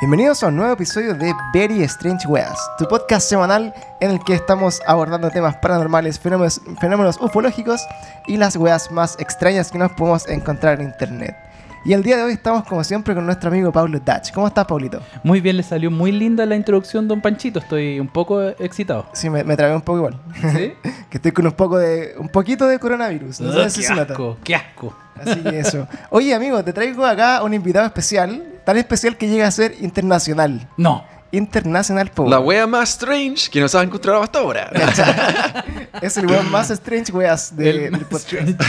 Bienvenidos a un nuevo episodio de Very Strange Weas, tu podcast semanal en el que estamos abordando temas paranormales, fenómenos, fenómenos ufológicos y las weas más extrañas que nos podemos encontrar en internet. Y el día de hoy estamos como siempre con nuestro amigo Pablo Dutch. ¿Cómo estás, Paulito? Muy bien, le salió muy linda la introducción, don Panchito. Estoy un poco excitado. Sí, me, me trabé un poco igual. ¿Sí? que estoy con un poco de un poquito de coronavirus. No sé Ugh, si qué se nota. asco, qué asco. Así que eso. Oye, amigo, te traigo acá un invitado especial, tan especial que llega a ser internacional. No. Internacional Power. La wea más strange que nos ha encontrado hasta ahora. Es el weón más strange weas de, El del más podcast.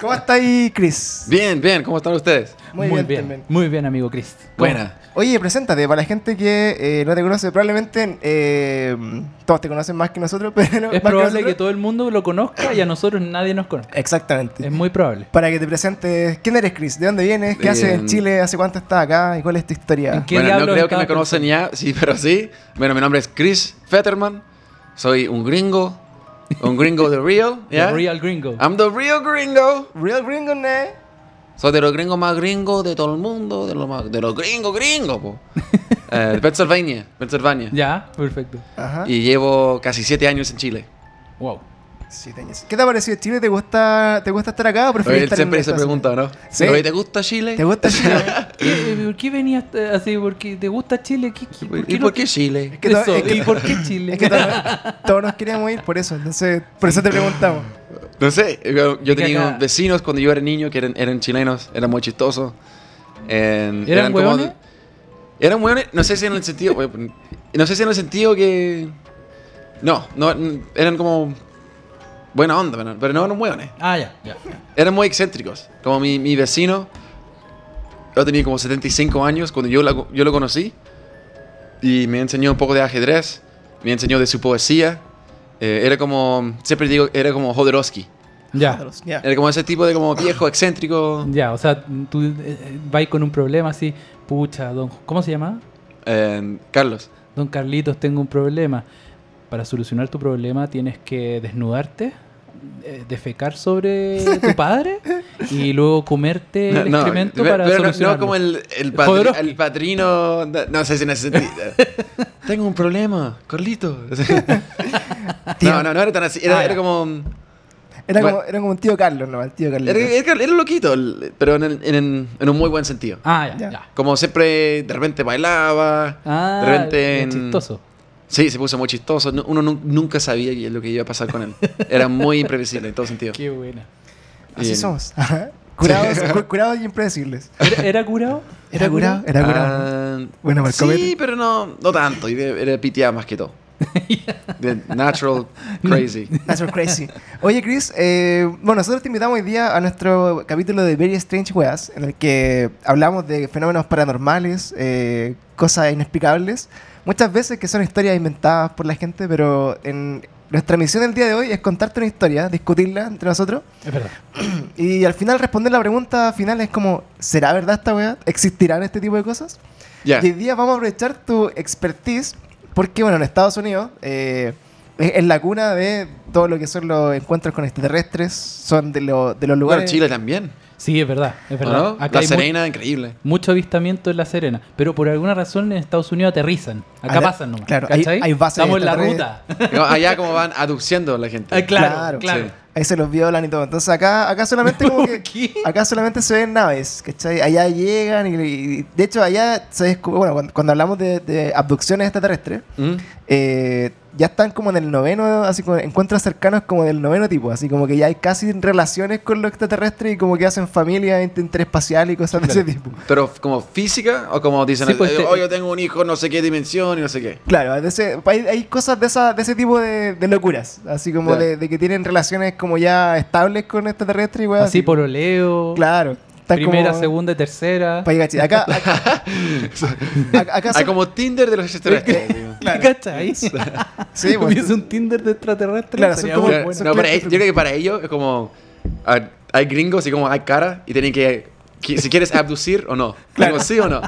¿Cómo está ahí, Chris? bien, bien, ¿cómo están ustedes? Muy, bien, también. Muy bien, amigo Chris. Buena. Oye, preséntate, para la gente que eh, no te conoce, probablemente eh, todos te conocen más que nosotros, pero... Es probable que todo el mundo lo conozca y a nosotros nadie nos conozca. Exactamente. Es muy probable. Para que te presentes, ¿quién eres, Chris? ¿De dónde vienes? ¿Qué haces en. Chile? ¿Hace cuánto estás acá? ¿Y cuál es tu historia? ¿En qué bueno, no creo que me conocen ya, sí, pero sí. Bueno, mi nombre es Chris Fetterman. Soy un gringo. Un gringo de real, The. Real Gringo. I'm the real gringo. Real Gringo, ¿no? Soy de los gringos más gringos de todo el mundo. De los, más- de los gringos gringos, po. Eh, de Pennsylvania, Pennsylvania. Ya, perfecto. Ajá. Y llevo casi siete años en Chile. Wow. Siete años. ¿Qué te ha parecido Chile? ¿Te gusta, ¿Te gusta estar acá o prefieres Oye, estar siempre en se pregunta? ¿no? Sí. Oye, ¿te gusta Chile? ¿Te gusta Chile? Eh, ¿Por qué venías eh, así? ¿Porque te gusta Chile? ¿Qué, qué- por ¿Y por qué Chile? Es que Eso, es que- ¿Y por qué Chile? Es que todos, todos nos queríamos ir por eso, entonces por eso te preguntamos. No sé, yo, yo tenía acá- vecinos cuando yo era niño que eran, eran chilenos, eran muy chistosos. En- ¿Eran hueones? Eran hueones, no sé si en el sentido. no sé si en el sentido que. No, no, eran como. Buena onda, pero, pero no eran hueones. Ah, ya, ya. ya. Eran muy excéntricos. Como mi, mi vecino. Yo tenía como 75 años cuando yo, la- yo lo conocí. Y me enseñó un poco de ajedrez. Me enseñó de su poesía. Eh, era como. Siempre digo, era como Jodorowsky. Ya. Era como ese tipo de como viejo, excéntrico. Ya, o sea, tú eh, vas con un problema así, pucha, don, ¿cómo se llama? Eh, Carlos. Don Carlitos, tengo un problema. Para solucionar tu problema tienes que desnudarte, eh, defecar sobre tu padre y luego comerte el excremento pero- para pero no- no, solucionarlo. como el, el, Jodorowsky. el patrino. No, no sé si en ese sentido. Tengo un problema, Carlito. Tío. no, no, no era tan así. Era, Ah, era como. Era, Bueno. como, era como un tío Carlos, ¿no? El tío Carlos. Era, era, era loquito, pero en, el- en- en un muy buen sentido. Ah, ya, Ya. ya. Como siempre, de repente bailaba. Ah, de repente. en- chistoso. Sí, se puso muy chistoso. No- Uno nu- nunca sabía lo que iba a pasar con él. Era muy imprevisible en todo sentido. Qué buena. Así Bien. somos. Curados, cu- curados y impredecibles. ¿Era, era curado? ¿Era curado? Era curado. Ah, Bueno, el sí, pero no, no tanto. era piteada más que todo. De natural crazy. So crazy. Oye, Chris, eh, bueno, nosotros te invitamos hoy día a nuestro capítulo de Very Strange Weas, en el que hablamos de fenómenos paranormales, eh, cosas inexplicables, muchas veces que son historias inventadas por la gente, pero en nuestra misión el día de hoy es contarte una historia, discutirla entre nosotros, Es verdad. y al final responder la pregunta final es como, ¿será verdad esta wea? ¿Existirán este tipo de cosas? Ya. Y hoy día vamos a aprovechar tu expertise, porque bueno, en Estados Unidos eh, es, es la cuna de todo lo que son los encuentros con extraterrestres, son de, lo- de los Bueno, lugares... Chile también. Sí, es verdad. Es ¿o verdad. no? Acá La Serena, increíble. mucho avistamiento en La Serena. Pero por alguna razón en Estados Unidos aterrizan. Acá Allá- pasan nomás. claro, hay- ¿cachai? hay bases Estamos en la ruta. Allá como van aduciendo a la gente. Ah, claro, Claro. claro. Sí. Ahí se los violan y todo. Entonces acá, acá solamente como que... Acá solamente se ven naves, ¿cachai? Allá llegan y, y- de hecho allá se descubre, bueno, cuando, cuando hablamos de, de abducciones extraterrestres, ¿Mm? eh, ya están como en el noveno, así como encuentros cercanos como del noveno tipo, así como que ya hay casi relaciones con los extraterrestres y como que hacen familia inter- interespacial y cosas de ese tipo. Pero como física o como dicen, Sí, pues, eh, te- oh, yo tengo un hijo, no sé qué dimensión y no sé qué. Claro, ese- hay, hay cosas de, esa, de ese tipo de, de locuras, así como de, de que tienen relaciones como ya estables con extraterrestres y weas Así por oleo. Claro. Primera, como- segunda y tercera. pa' llegar. Acá, acá, acá, acá Hay como Tinder de los extraterrestres. Claro. ¿Cachai? Sí, Si pues, hubiese un Tinder de extraterrestre. Claro, son sería como- bueno. no, pero yo creo que para ellos es como. Hay gringos y como hay cara y tienen que si quieres abducir o no. Digo, ¿sí o no?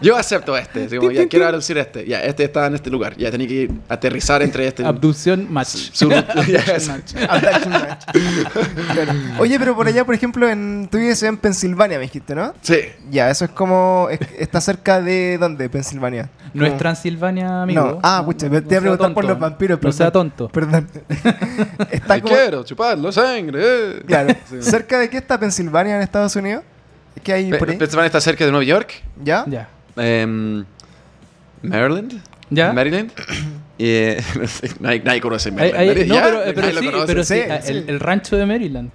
Yo acepto este. Digo, ya quiero abducir este. Ya, este está en este lugar. Ya tenía que ir a aterrizar entre este. Abducción match. su- es- Abduction match. Claro. Oye, pero por allá, por ejemplo, en, tú vives en Pensilvania, me dijiste, ¿no? sí. Ya, eso es como. es- está cerca de. ¿Dónde? Pensilvania. No es Como- Transilvania, amigo. No. Ah, pucha, me te iba a preguntar por los vampiros, No perdón. sea tonto. Perdón. está Te como. quiero chuparlo sangre. eh. Claro. Sí. ¿Cerca de qué está Pensilvania en Estados Unidos? ¿Qué hay por ahí? Está cerca de Nueva York. ¿Ya? Ya. em, Maryland. ¿Ya? Maryland. Y, eh, no sé, nadie, nadie conoce Maryland. Nadie- no, ya, pero, pero nadie lo sí, conoce. pero sí, Sí, ah, sí. El, el rancho de Maryland.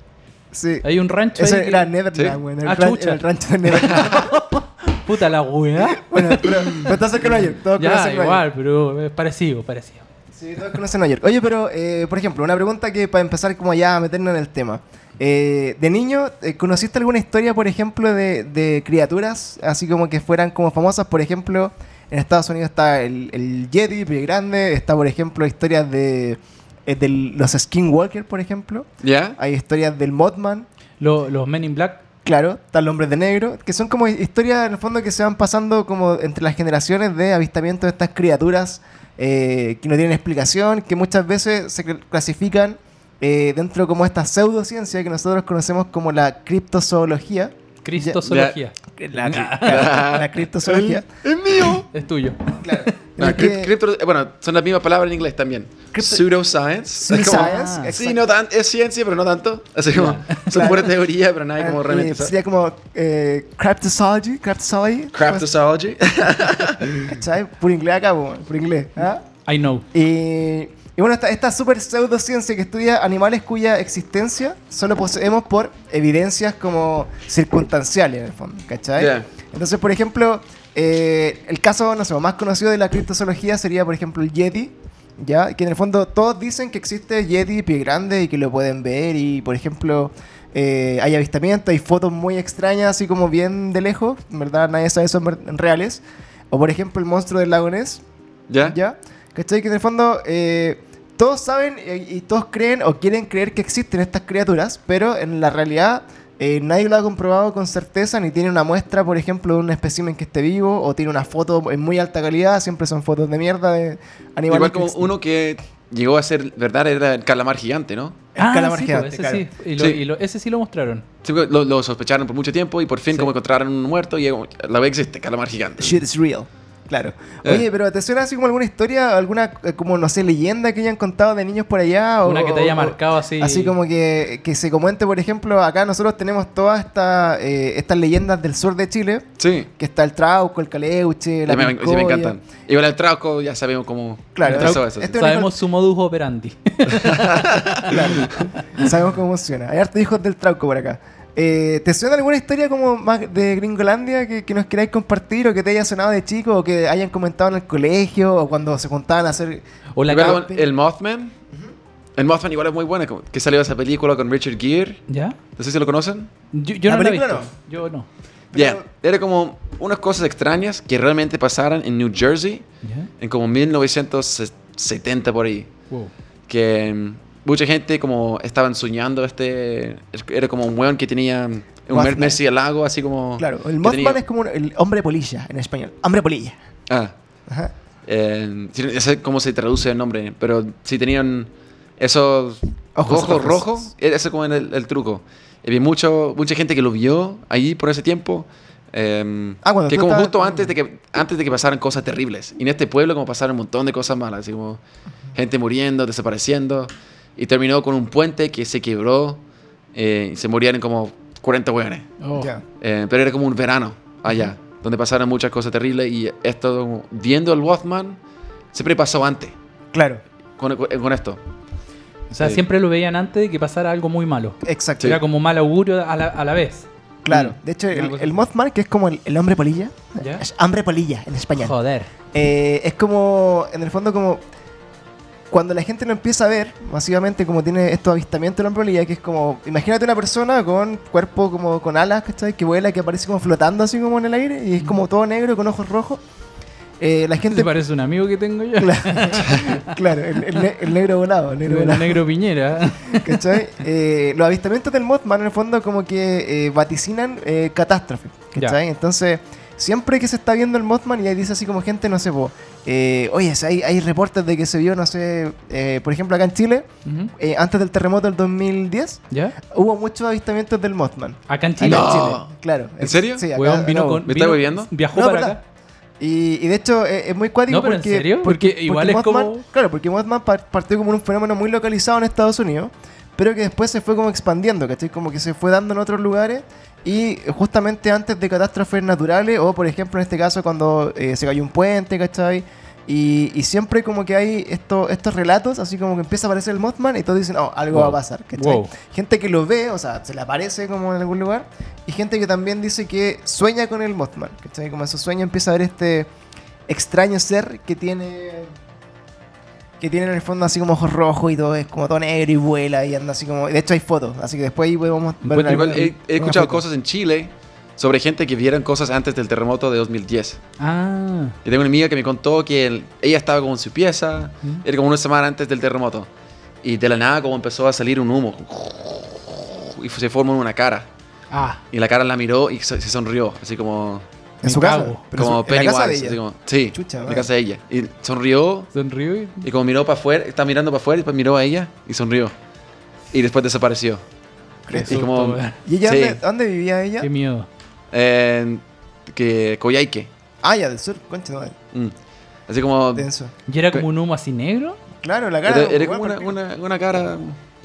Sí. Hay un rancho Ese ahí que- era Neverland, Sí. güey. El, Ah, ran- chucha. el rancho de Neverland. Puta la weá. bueno, pero, pero está cerca de Nueva York. Ya, conocen Nueva York. igual, pero es parecido, parecido. Sí, todos conocen Nueva York. Oye, pero, eh, por ejemplo, una pregunta que para empezar como ya a meternos en el tema. Eh, de niño, eh, ¿conociste alguna historia, por ejemplo, de, de criaturas así como que fueran como famosas? Por ejemplo, en Estados Unidos está el, el Yeti, Pie Grande. Está, por ejemplo, historias de, eh, de los Skinwalker, por ejemplo. ¿Ya? Hay historias del Mothman. Lo- los Men in Black. Claro, el hombre de negro, que son como historias en el fondo que se van pasando como entre las generaciones de avistamiento de estas criaturas eh, que no tienen explicación, que muchas veces se cl- clasifican eh, dentro como esta pseudociencia que nosotros conocemos como la criptozoología. Cristozoología. La, la- la criptozoología. ¡Es mío! Es tuyo. Claro. No, que- cripto- bueno, son las mismas palabras en inglés también. Cripto- Pseudoscience. Es como- Ah. Sí, no tan, es ciencia, pero no tanto. Así como, son pura teoría, pero nadie como Eh, realmente sabe. sería como eh, cryptozoology, cryptozoology, Cryptozoology. ¿cachai? Por inglés acá, po, por inglés. ¿ah? I know. Y, y bueno, esta, esta super pseudociencia que estudia animales cuya existencia solo poseemos por evidencias como circunstanciales en el fondo, ¿cachai? Entonces, por ejemplo, eh, el caso, no sé, más conocido de la criptozoología sería, por ejemplo, el Yeti, ¿ya? Que en el fondo todos dicen que existe Yeti pie grande y que lo pueden ver y, por ejemplo... eh, hay avistamientos, hay fotos muy extrañas, así como bien de lejos, en verdad nadie sabe son reales. O por ejemplo el monstruo del lago Ness, ¿Ya? ¿Ya? ¿Cachai? Que en el fondo eh, todos saben eh, y todos creen o quieren creer que existen estas criaturas, pero en la realidad eh, nadie lo ha comprobado con certeza, ni tiene una muestra, por ejemplo, de un espécimen que esté vivo, o tiene una foto en muy alta calidad, siempre son fotos de mierda de animales. Igual como uno que llegó a ser verdad era el calamar gigante, ¿no? El calamar sí, gigante, pues, ese claro. sí. Y lo- Sí. y lo- ese sí lo mostraron. Sí, porque lo, lo sospecharon por mucho tiempo y por fin Sí. como encontraron un muerto y la vez existe, calamar gigante. Shit is real. Claro. Eh. Oye, pero ¿te suena así como alguna historia, alguna, eh, como, no sé, leyenda que hayan contado de niños por allá? O, Una que te haya o- marcado así. Así como que, que se comente, por ejemplo, acá nosotros tenemos todas esta, eh, estas leyendas del sur de Chile, Sí. que está el Trauco, el Caleuche, la me, sí, me encantan. Igual el trauco ya sabemos cómo Claro, eso. este- Sabemos su modus operandi. Sabemos cómo funciona. Hay hartos hijos del Trauco por acá. Eh, ¿Te suena alguna historia como más de Gringolandia que, que nos queráis compartir o que te haya sonado de chico o que hayan comentado en el colegio o cuando se juntaban a hacer... O la con el Mothman. El Mothman igual es muy bueno, que salió esa película con Richard Gere. ¿Ya? No sé si lo conocen. Yo, yo ¿La no la he. Yo no. Ya, Pero- era como unas cosas extrañas que realmente pasaran en New Jersey ¿Ya? en como 1970 por ahí. Wow. Que mucha gente como estaban soñando este... Era como un weón que tenía un. Messi al lago, así como... Claro, el Mothman es como el hombre polilla en español. Hombre polilla. Ah, Ajá. eh, no sé cómo se traduce el nombre, pero si tenían esos Ojos ojos, rojos. rojos, ese como era el, el truco. Y había mucho, mucha gente que lo vio ahí por ese tiempo. eh, Ah, que como justo antes de que antes de que pasaran cosas terribles. Y en este pueblo como pasaron un montón de cosas malas, así como gente muriendo, desapareciendo. Y terminó con un puente que se quebró eh, y se morían como 40 hueones. Oh. Ya. Eh, pero era como un verano allá, donde pasaron muchas cosas terribles y esto, viendo el Mothman, siempre pasó antes Claro, con, con esto. O sea, Sí. siempre lo veían antes de que pasara algo muy malo. exacto. Era como mal augurio a la, a la vez. Claro. Mm. De hecho, el, el. Mothman, que es como el, el hombre polilla, ¿Ya? es hambre polilla en español. Joder. Eh, es como, en el fondo, como cuando la gente lo empieza a ver, masivamente, como tiene estos avistamientos del hombre polilla, que es como, imagínate una persona con cuerpo como con alas, ¿cachai? Que vuela, que aparece como flotando así como en el aire, y es como todo negro con ojos rojos. eh, la ¿Te gente... parece un amigo que tengo yo? claro, el, el ne- el negro volado, el negro El volado. negro Piñera. ¿Cachai? Eh, los avistamientos del Mothman en el fondo como que eh, vaticinan eh, catástrofe. ¿Cachai? Ya. Entonces, siempre que se está viendo el Mothman y ahí dice así como gente, no sé, po, eh, oye, si hay, hay reportes de que se vio, no sé, eh, por ejemplo acá en Chile, eh, antes del terremoto del 2010, ¿Ya? hubo muchos avistamientos del Mothman. Acá en Acá Chile. en No. Chile, claro. ¿En serio? Sí, acá, Weón, vino con. ¿Me vino- está bebiendo? Viajó No, para acá. Y, y de hecho eh, es muy cuático No, pero ¿en porque, serio? Porque igual es como- Claro, porque Mothman par- partió como un fenómeno muy localizado en Estados Unidos, pero que después se fue como expandiendo, ¿cachai? Como que se fue dando en otros lugares y justamente antes de catástrofes naturales o por ejemplo en este caso cuando eh, se cayó un puente, ¿cachai? Y, y siempre como que hay esto, estos relatos, así como que empieza a aparecer el Mothman y todos dicen, oh, algo Wow. va a pasar, ¿cachai? Wow. Gente que lo ve, o sea, se le aparece como en algún lugar, y gente que también dice que sueña con el Mothman, ¿cachai? Como en su sueño empieza a ver este extraño ser que tiene que tiene en el fondo así como ojos rojos y todo, es como todo negro y vuela y anda así como... De hecho hay fotos, así que después ahí podemos ver... Encuentro Igual he, he escuchado foto. cosas en Chile sobre gente que vieron cosas antes del terremoto de 2010. Ah. Y tengo una amiga que me contó que él- ella estaba como en su pieza, ¿Mm? era como una semana antes del terremoto. Y de la nada como empezó a salir un humo. Y se formó una cara. Ah. Y la cara la miró y se, se sonrió, así como, En su casa. pero como su- en la casa de Pennywise. ella. así como- sí, Chucha, en la casa de ella. Y sonrió Sonrió y. y como miró para afuera, estaba mirando para afuera y después miró a ella y sonrió. Y después desapareció. Y como-. ¿Y ella Sí. dónde, dónde vivía ella? Qué miedo. En- que Coyhaique. Ah, ya, del sur, concha madre. Mm. Así como... Denso. ¿Y era como un humo así negro? Claro, la cara... Era, era como una, porque- una, una cara...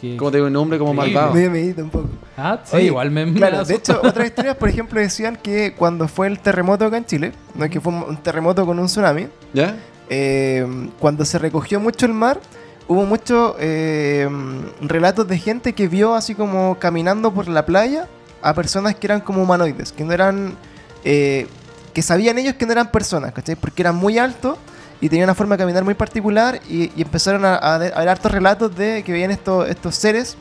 Que- Como te digo, un hombre como malvado. Medio medito un poco. Ah, sí, Oye, igual me. me Claro, de hecho, otras historias, por ejemplo, decían que cuando fue el terremoto acá en Chile, no es que fue un un terremoto con un tsunami, ¿Ya? eh, cuando se recogió mucho el mar, hubo muchos eh, relatos de gente que vio así como caminando por la playa a personas que eran como humanoides, que no eran... eh, que sabían ellos que no eran personas, ¿cachai? Porque eran muy altos y tenían una forma de caminar muy particular y, y empezaron a, a, a ver hartos relatos de que veían estos, estos seres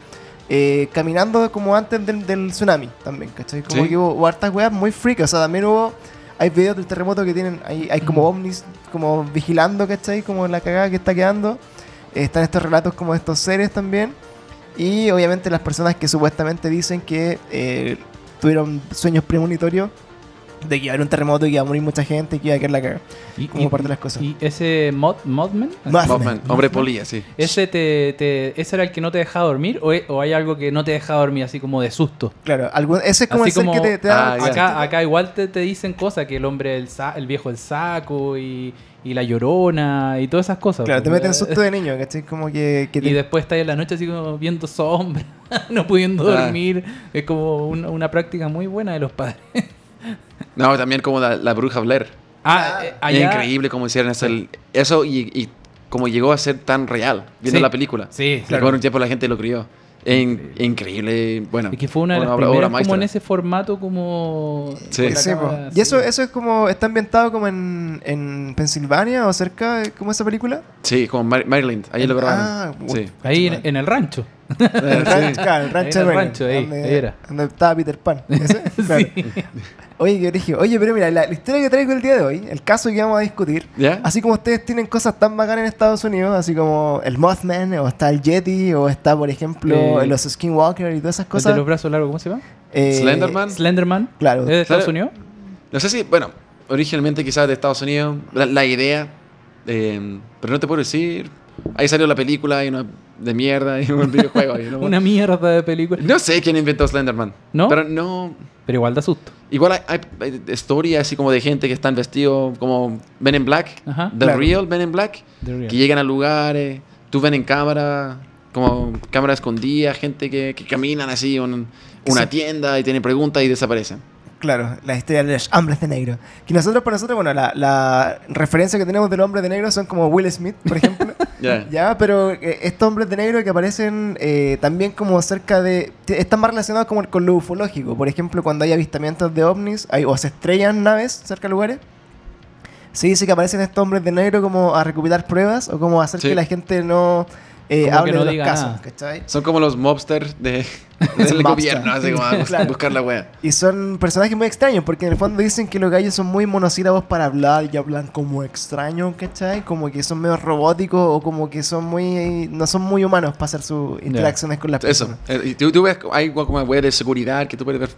eh, caminando como antes del, del tsunami también, ¿cachai? Como Sí. que hubo, hubo hartas weas muy freak, o sea, también hubo... Hay videos del terremoto que tienen, hay, hay como ovnis como vigilando, ¿cachai? Como la cagada que está quedando. Eh, están estos relatos como de estos seres también. Y obviamente las personas que supuestamente dicen que eh, tuvieron sueños premonitorios de que iba a haber un terremoto y que iba a morir mucha gente y que iba a quedar la cagada. Y- como y- parte de las cosas. Y ese mod, Modman, Mothman. Mothman, hombre polilla, sí. ese te, te- ese era el que no te dejaba dormir o, o hay algo que no te deja dormir así como de susto. Claro, algún, ese es como Así el ser como- que te, te da... Ah. Acá, acá igual te, te dicen cosas que el hombre, el, sa- el viejo del saco y, y la llorona y todas esas cosas. Claro, te pues. meten susto de niño, ¿cachai? Como que... que te- Y después estás en la noche así como viendo sombras, no pudiendo Ah. dormir. Es como una, una práctica muy buena de los padres. No, también como la, la bruja Blair. Ah, eh, Es allá- increíble cómo hicieron eso, el- eso y, y cómo llegó a ser tan real viendo Sí. la película. Sí, Claro. Con un tiempo la gente lo crió. Increíble. Bueno, Y que fue una de las obra- obra como maestra. en ese formato como... Sí. Sí, cámara Y eso, eso es como... Está ambientado como en, en Pensilvania o cerca, ¿cómo esa película? Sí, como Mar- Maryland. Ahí lo grabaron. Ah, sí. Ahí en, en el rancho. El rancho, claro, el rancho Ahí en de el Maryland, rancho, ahí, donde, ahí era. donde estaba Peter Pan. ¿Ese? Claro. Oye, qué origen. Oye, pero mira, la, la historia que traigo el día de hoy, el caso que vamos a discutir, ¿Ya? así como ustedes tienen cosas tan bacanas en Estados Unidos, así como el Mothman, o está el Yeti, o está, por ejemplo, Eh, los Skinwalker y todas esas El de cosas. los brazos largos, ¿cómo se llama? eh, Slenderman. Slenderman. Claro. ¿Es de Estados Claro. Unidos? No sé si, bueno, originalmente quizás de Estados Unidos, la, la idea, eh, pero no te puedo decir. Ahí salió la película y una de mierda y un videojuego. ahí, ¿no? Una mierda de película. No sé quién inventó Slenderman. ¿No? Pero no. Pero igual da susto. Igual hay, hay- hay historias así como de gente que están vestidos como Men in Black. Ajá. The Claro. Real Men in Black. The Real. Que llegan a lugares, tú ven en cámara, como cámara escondida, gente que, que caminan así en una Sí. tienda y tienen preguntas y desaparecen. Claro, la historia de los hombres de negro. Que nosotros, para nosotros, bueno, la, la referencia que tenemos del hombre de negro son como Will Smith, por ejemplo. Ya. Ya, pero eh, estos hombres de negro que aparecen eh, también como cerca de... Están más relacionados como con lo ufológico. Por ejemplo, cuando hay avistamientos de ovnis hay, o se estrellan naves cerca de lugares, se dice que aparecen estos hombres de negro como a recopilar pruebas o como a hacer Sí. que la gente no eh, Como que hable no de los diga casos, nada. ¿cachai? Son como los mobsters de, del Son gobierno, así como a bus- Claro. buscar la wea. Y son personajes muy extraños, porque en el fondo dicen que los gallos son muy monosílabos para hablar y hablan como extraños, ¿cachai? Como que son medio robóticos o como que son muy. no son muy humanos para hacer sus interacciones con las Eso. personas. Eh, Y tú, tú ves, hay como wea de seguridad que tú puedes ver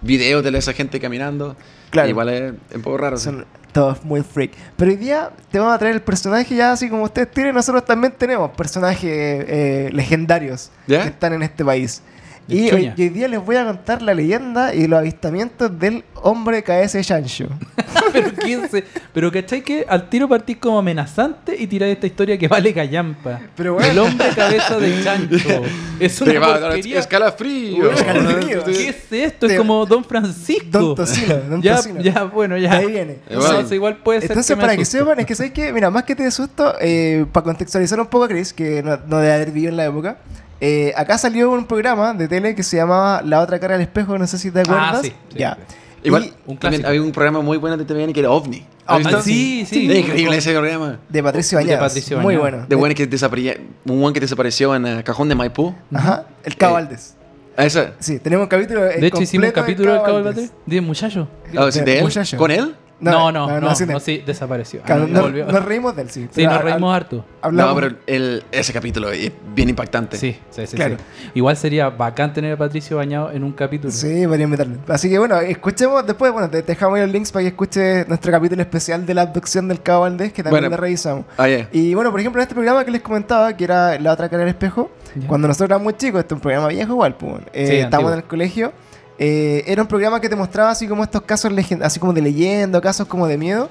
videos de esa gente caminando. Claro. Igual es un poco raro. sí. Son todos muy freak. Pero hoy día te vamos a traer el personaje ya así como ustedes tienen, nosotros también tenemos personajes eh, legendarios ¿Ya? que están en este país. Y hoy, hoy día les voy a contar la leyenda y los avistamientos del hombre KS Chancho. pero se- Pero ¿cachai que al tiro partís como amenazante y tirar esta historia que vale callampa? Pero bueno. El hombre cabeza de chancho. Es una Te va a dar porquería. escalafrío. Escalafrío. ¿Qué es esto? Es como Don Francisco. Don Tocino, Don ya, Tocino. ya, bueno, ya. Ahí viene. Entonces, igual puede ser Entonces, me para que sepan, es que sabes que, mira, más que te de susto, eh, para contextualizar un poco a Chris, que no, no debe haber vivido en la época, eh, acá salió un programa de tele que se llamaba La otra cara del espejo, no sé si te acuerdas. Ah, sí, sí, ya. sí. Igual, Y Un también clásico. había un programa muy bueno de TVN que era OVNI. ¿Has Ah, sí, sí. Es increíble ese programa. de Patricio De Bañados. Patricio Muy Bañados. bueno. De bueno que desapareció, un buen que desapareció en el cajón de Maipú. Ajá, el Cabo Eh, Valdés. ¿A esa? Sí, tenemos un capítulo. eh, De hecho, hicimos un capítulo del Cabo del Valdés. Batey. De muchacho. Ah, sí, de ¿De él? muchacho. ¿Con él? No, no, no, no, él. sí, desapareció. Claro, Ah, nos, volvió. nos reímos de él, sí. Sí, nos reímos harto. hablamos- No, pero el, ese capítulo es bien impactante. Sí, sí, sí, Claro. sí. Igual sería bacán tener a Patricio bañado en un capítulo. Sí, podría meterlo. Así que bueno, escuchemos después, bueno, te dejamos ahí los links para que escuches nuestro capítulo especial de la abducción del Cabo Valdés, que también Bueno. lo revisamos. Ah, ya. Y bueno, por ejemplo, en este programa que les comentaba, que era La otra cara del espejo, cuando nosotros éramos muy chicos, este es un programa viejo igual, pues, eh, Sí, estábamos antiguo. en el colegio, eh, era un programa que te mostraba así como estos casos, así como de leyenda, casos como de miedo.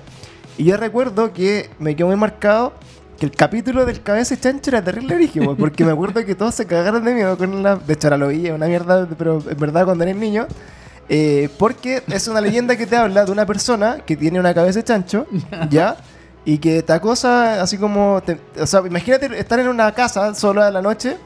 Y yo recuerdo que me quedó muy marcado que el capítulo del cabeza de chancho era terrible origen, porque me acuerdo que todos se cagaron de miedo con la... De hecho, ahora lo vi, es una mierda, pero en verdad cuando eres niño... eh, porque es una leyenda que te habla de una persona que tiene una cabeza de chancho, ¿ya? Y que te acosa así como... te- o sea, imagínate estar en una casa solo a la noche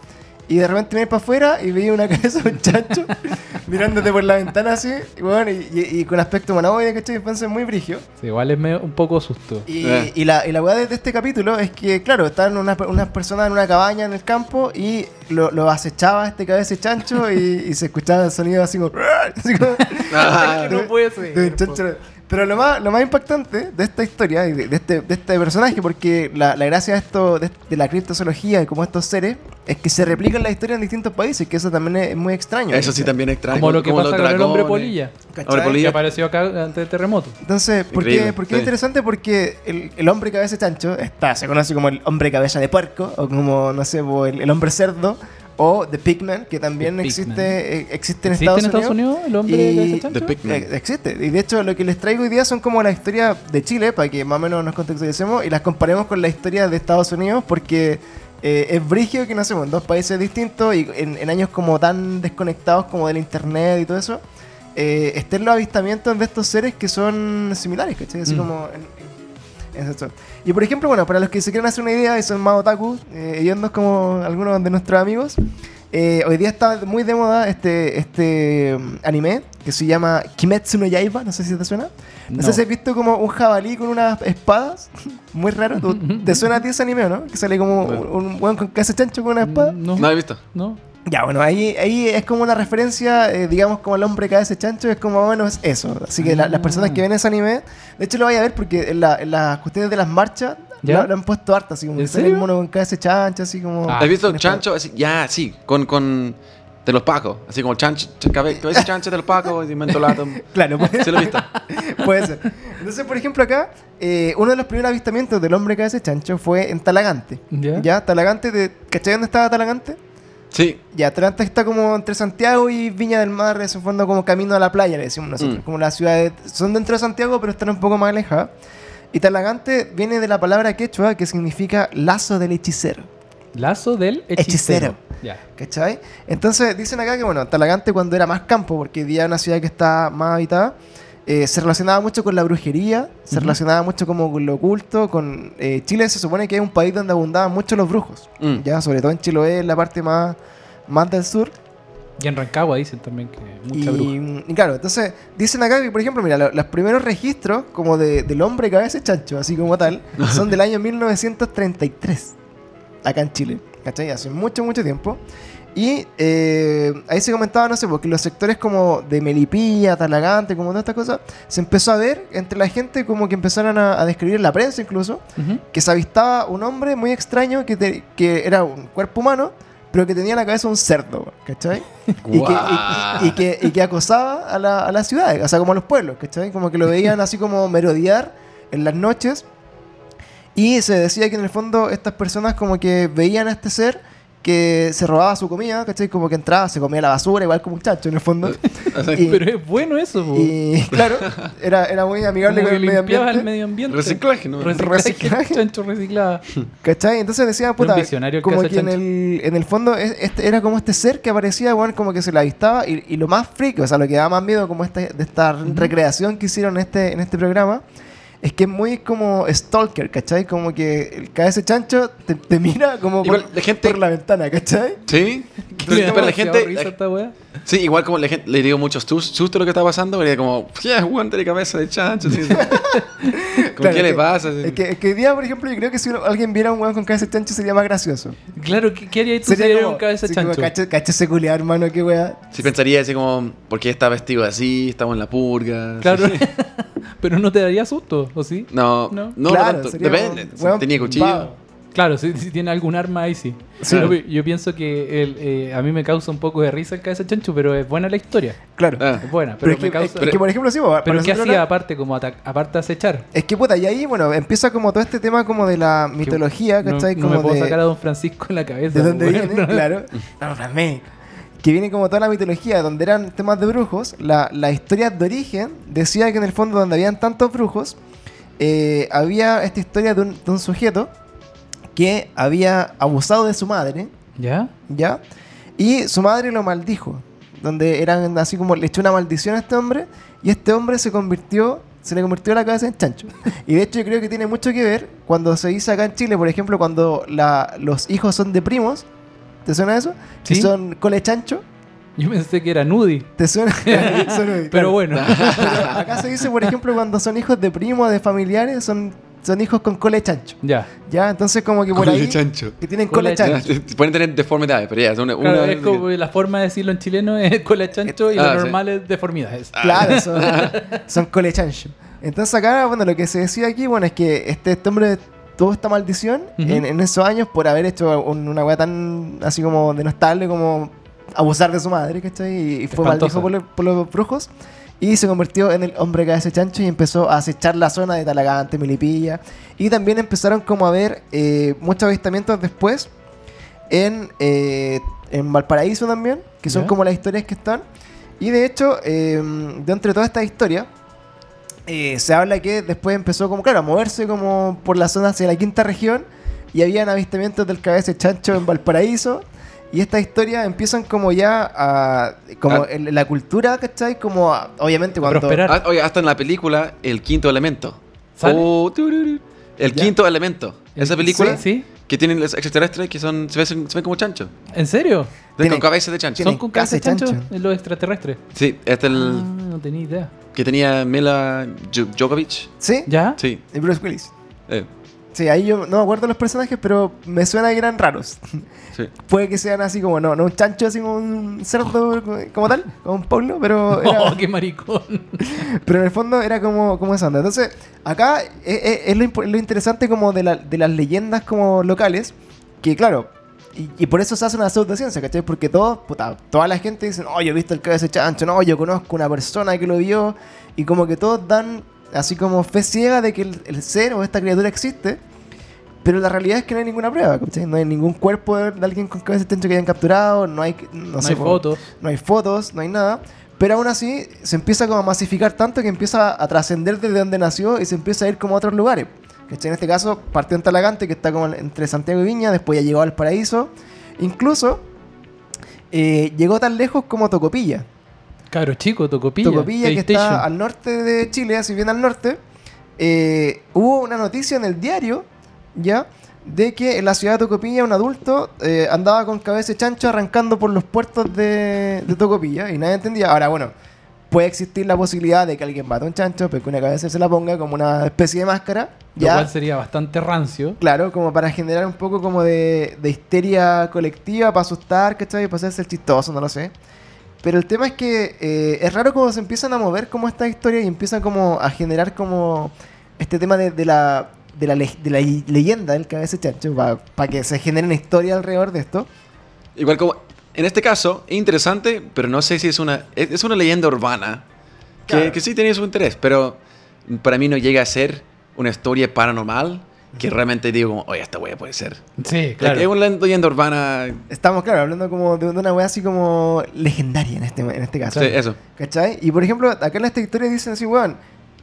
y de repente miras para afuera y veis una cabeza de un chancho mirándote por la ventana así, y, bueno, y, y- y con aspecto humanoide, ¿cachai? Entonces muy brigio. Sí, igual es medio- un poco susto. Y, Eh. y la, y la weá de, de este capítulo es que, claro, estaban unas, unas personas en una cabaña en el campo y lo, lo acechaba este cabeza de chancho y, y se escuchaba el sonido así como... así como- Ah, de- no puede ser, de un chancho. Pero lo más, lo más impactante de esta historia de, de este, de este personaje, porque la, la gracia de esto, de, de la criptozoología y como estos seres, es que se replican la historia en distintos países, que eso también es, muy extraño. Eso sí también es extraño. Como lo que pasa los con el hombre polilla. Hombre Que polilla. apareció acá antes del terremoto. Entonces, ¿por qué, Increíble, por qué sí. es interesante? Porque el, el hombre cabeza chancho está, se conoce como el hombre cabeza de puerco, o como, no sé, el, el hombre cerdo, o The Pigman, que también The existe, eh, existe en ¿Existe Estados, en Estados Unidos el hombre Y- de? The Pigman. Eh, existe. Y de hecho, lo que les traigo hoy día son como la historia de Chile, para que más o menos nos contextualicemos y las comparemos con la historia de Estados Unidos, porque eh, es brigio que nacemos en dos países distintos y en, en años como tan desconectados como del internet y todo eso, eh, estén los avistamientos de estos seres que son similares, ¿cachai? Así Mm. como. en- eso. Y por ejemplo, bueno, para los que se quieren hacer una idea y son más otaku, eh, hediondos como algunos de nuestros amigos, eh, hoy día está muy de moda este, este um, anime que se llama Kimetsu no Yaiba, no sé si te suena. No, No. sé si has visto como un jabalí con unas espadas, muy raro. ¿Tú- ¿Te suena a ti ese anime, o no? Que sale como Bueno. un, un weón con casa chancho con una espada. No, No lo he visto. no. Ya, bueno, ahí, ahí es como una referencia, eh, digamos, como el hombre cabeza de chancho, es como, bueno, es eso. Así que la- las personas que ven ese anime, de hecho lo vaya a ver porque en, la- en las cuestiones de las marchas ¿Ya? lo, lo han puesto harto, así como ¿En que sale el mono con cabeza chancho, así como... Ah. ¿Has visto con espada. chancho? Así, ya, sí, con, con de los pacos. Así como chancho, ch- cabe- cabeza de chancho de los pacos y mentolato. Claro, puede, ¿Sí lo he visto? puede ser. Entonces, por ejemplo, acá, eh, uno de los primeros avistamientos del hombre cabeza chancho fue en Talagante. ¿Ya? ¿Ya? Talagante, de, ¿cachai dónde estaba Talagante? Sí. Ya, Talagante está como entre Santiago y Viña del Mar, es un fondo como camino a la playa, le decimos nosotros. Mm. Como las ciudades, son dentro de Santiago, pero están un poco más alejadas. Y Talagante viene de la palabra quechua que significa lazo del hechicero. Lazo del hechicero. Hechicero. Ya. ¿Cachai? Entonces dicen acá que, bueno, Talagante cuando era más campo, porque hoy día es una ciudad que está más habitada, eh, se relacionaba mucho con la brujería, se relacionaba mucho como con lo oculto, con... eh, Chile se supone que es un país donde abundaban mucho los brujos, Mm. ya, sobre todo en Chiloé, en la parte más, más del sur. Y en Rancagua dicen también que mucha bruja. Y, y claro, entonces dicen acá que, por ejemplo, mira, lo- los primeros registros como de, del hombre cabeza de chancho, así como tal, son del año 1933, acá en Chile, ¿cachai? Hace mucho, mucho tiempo. Y eh, ahí se comentaba, no sé, porque los sectores como de Melipilla, Talagante, como todas estas cosas, se empezó a ver entre la gente como que empezaron a, a describir en la prensa incluso, Ujú. que se avistaba un hombre muy extraño que, te- que era un cuerpo humano, pero que tenía en la cabeza un cerdo, ¿cachai? Y que, y- y que- y que acosaba a, la, a las ciudades, o sea, como a los pueblos, ¿cachai? Como que lo veían así como merodear en las noches. Y se decía que en el fondo estas personas como que veían a este ser que se robaba su comida, ¿cachai? Como que entraba, se comía la basura, igual como un chacho en el fondo. Y- Pero es bueno eso, po. y claro, era, era muy amigable con que el medio ambiente. el medio ambiente. Reciclaje, ¿no? Reciclaje. Reciclaje. Chancho reciclaba. ¿Cachai? Entonces decía, puta, como que en el, en el fondo es- este, era como este ser que aparecía, bueno, como que se la avistaba y, y lo más freak, o sea, lo que daba más miedo como este, de esta recreación que hicieron en este, en este programa, es que es muy como stalker, ¿cachai? Como que el cabeza chancho te, te mira como Igual, por, la gente- por la ventana, ¿cachai? Sí. Pero, pero la gente. risa esta wea. Sí, igual como la gente le dio muchos sus- susto lo que está pasando, porque como, yeah, guante de cabeza de chancho. sí, como, Claro, ¿qué le pasa? Es que, es que hoy día, por ejemplo, yo creo que si alguien viera a un weón con cabeza chancho sería más gracioso. Claro, ¿qué, qué harías tú si eres un cabeza así como, chancho? cacha, cacha ese culiao, hermano, qué weá. Sí, pensaría así como, ¿por qué está vestido así? Estamos en la purga. Claro. Sí. Pero no te daría susto, ¿o sí? No, No. no, no, Claro, tanto. sería Depende. tenía cuchillo. Claro, si, si tiene algún arma ahí sí. Sí. Yo, yo pienso que el, eh, a mí me causa un poco de risa el cabeza chancho, pero es buena la historia. Claro. Ah. Es buena, Pero, pero, es, que, me es- causa... es que, por ejemplo, sí, para pero ¿qué hacía aparte, como aparte de acechar? Es que puta, y ahí, bueno, empieza como todo este tema como de la mitología, ¿cachai? no como me puedo de, sacar a Don Francisco en la cabeza. de dónde bueno. viene, claro. Vamos, Flamenco. Que viene como toda la mitología, donde eran temas de brujos. La, la historia de origen decía que en el fondo, donde habían tantos brujos, eh, había esta historia de un, de un sujeto que había abusado de su madre, ¿Ya? ¿ya? Y su madre lo maldijo. Donde eran así como le echó una maldición a este hombre y este hombre se convirtió, se le convirtió la cabeza en chancho. Y de hecho yo creo que tiene mucho que ver cuando se dice acá en Chile, por ejemplo, cuando la- los hijos son de primos. ¿Te suena eso? Que Sí. son cole chancho. Yo pensé que era Nudi. ¿Te suena? Son- Pero claro. bueno. Pero acá se dice, por ejemplo, cuando son hijos de primos, de familiares, son, son hijos con cole chancho. ya. ¿Ya? Entonces como que por Cole ahí... chancho. Que tienen Cole cole chancho. Pueden tener deformidades, pero ya, es una. Claro, una- es como la forma de decirlo en chileno es cola chancho y Ah, lo sí. normal es deformidades. Claro, son, son colechancho. Entonces acá, bueno, lo que se decía aquí, bueno, es que este, este hombre tuvo esta maldición Ujú. en, en esos años por haber hecho un- una weá tan así como denostable como abusar de su madre, ¿cachai? Y, y fue maldijo por, por los brujos. Y se convirtió en el hombre que hace chancho y empezó a acechar la zona de Talagante, Milipilla. Y también empezaron como a ver eh, muchos avistamientos después en, eh, en Valparaíso también, que son como las historias que están. Y de hecho, eh, de toda esta historia, eh, se habla que después empezó como, claro, a moverse como por la zona hacia la quinta región y habían avistamientos del cabeza de chancho en Valparaíso. Y estas historias empiezan como ya a... como Ah. en la cultura, ¿cachai? Como a- obviamente cuando... prosperar. Ah, oye, hasta en la película El Quinto Elemento. ¿Sale? Oh, el Ya. Quinto Elemento. Esa película ¿Sí? que tienen los extraterrestres que son se ven, se ven como chancho. ¿En serio? Tiene- con cabeza de chancho. ¿Son con casa de de chancho chancho. en los extraterrestres? Sí, este es el Ah, no tenía idea. Que tenía Mila Jo- Djokovic. ¿Sí? ¿Ya? Sí. Y Bruce Willis. eh, Sí, ahí yo no me acuerdo los personajes, pero me suena que eran raros. sí. Puede que sean así como, no, no un chancho así como un cerdo como tal, como un pueblo, pero era, Oh, qué maricón. pero en el fondo era como, como esa onda. Entonces, acá es, es- es lo, lo interesante como de, la- de las leyendas como locales, que claro, y, y por eso se hace una pseudociencia, ¿cachai? Porque todos, puta, toda la gente dice, no, yo he visto el cabeza de chancho, no, yo conozco una persona que lo vio, y como que todos dan así como fe ciega de que el, el ser o esta criatura existe, pero la realidad es que no hay ninguna prueba, ¿cachai? No hay ningún cuerpo de, de alguien con cabeza de chancho que hayan capturado, no hay, no, No sé, hay po- fotos. no hay fotos, no hay nada. Pero aún así se empieza como a masificar tanto que empieza a trascender desde donde nació y se empieza a ir como a otros lugares. ¿Cachai? En este caso partió en Talagante, que está como entre Santiago y Viña, después ya llegó al Paraíso. Incluso eh, llegó tan lejos como Tocopilla. Cabro chico, Tocopilla. Tocopilla, que está al norte de Chile, así bien al norte. eh, hubo una noticia en el diario, ya, de que en la ciudad de Tocopilla un adulto eh, andaba con cabeza de chancho arrancando por los puertos de, de Tocopilla y nadie entendía. Ahora, bueno, puede existir la posibilidad de que alguien mate a un chancho, pero que una cabeza se la ponga como una especie de máscara. Lo Ya, cual sería bastante rancio. claro, como para generar un poco como de, de histeria colectiva, para asustar, ¿cachai? Para hacerse el chistoso, no lo sé. Pero el tema es que eh, es raro como se empiezan a mover como esta historia y empiezan como a generar como este tema de, de la, de, la, le- de la leyenda del cabeza chancho, para que se genere una historia alrededor de esto. Igual como, en este caso, es interesante, pero no sé si es una, es, una leyenda urbana. Que, Claro. que sí tenía su interés, pero para mí no llega a ser una historia paranormal que realmente digo, como, oye, esta wea puede ser. Sí, Es una leyenda urbana. Estamos, claro, hablando como de, una wea así como legendaria en este, en este caso. Sí, eso. ¿Cachai? Y por ejemplo, acá en esta historia dicen así, weón,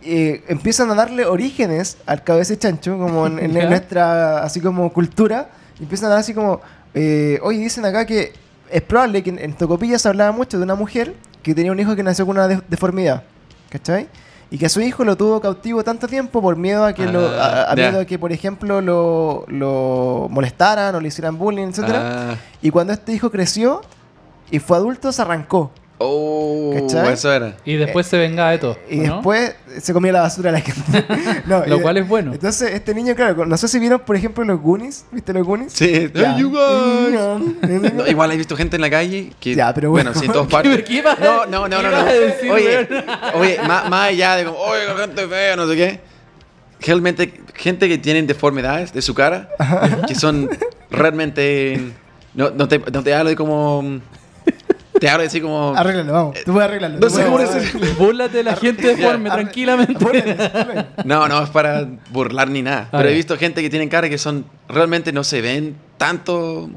eh, empiezan a darle orígenes al cabeza de chancho, como en, en nuestra, así como cultura, empiezan a dar así como, eh, oye, dicen acá que es probable que en, en Tocopilla se hablaba mucho de una mujer que tenía un hijo que nació con una de- deformidad, ¿cachai? Y que a su hijo lo tuvo cautivo tanto tiempo por miedo a que lo, a, a Ah, ya. miedo a que, por ejemplo, lo, lo molestaran o le hicieran bullying, etcétera. Ah, Y cuando este hijo creció y fue adulto, se arrancó. Oh, ¿Cachai? eso era. Y después se venga de todo. Y ¿no? después se comía la basura de la gente. No, Lo cual es bueno. Entonces, este niño, claro, no sé si vieron, por ejemplo, los Goonies. ¿Viste los Goonies? Sí. Hey, you guys. No, igual he visto gente en la calle que. Ya, pero bueno. bueno. sí, en todas partes. ¿Qué a- no, no, no, qué no. decir, oye, oye, más, más allá de como, oye, la gente fea, no sé qué. Realmente, gente que tienen deformidades de su cara, que son realmente. No, no, te, no te hablo de como. Te hablo de así como. Arréglalo, vamos. Tú puedes arreglarlo. No sé cómo decir. Búrlate de la gente deforme, Arre- tranquilamente. No, no es para burlar ni nada. Pero he visto gente que tienen cara que son. Realmente no se ven tanto.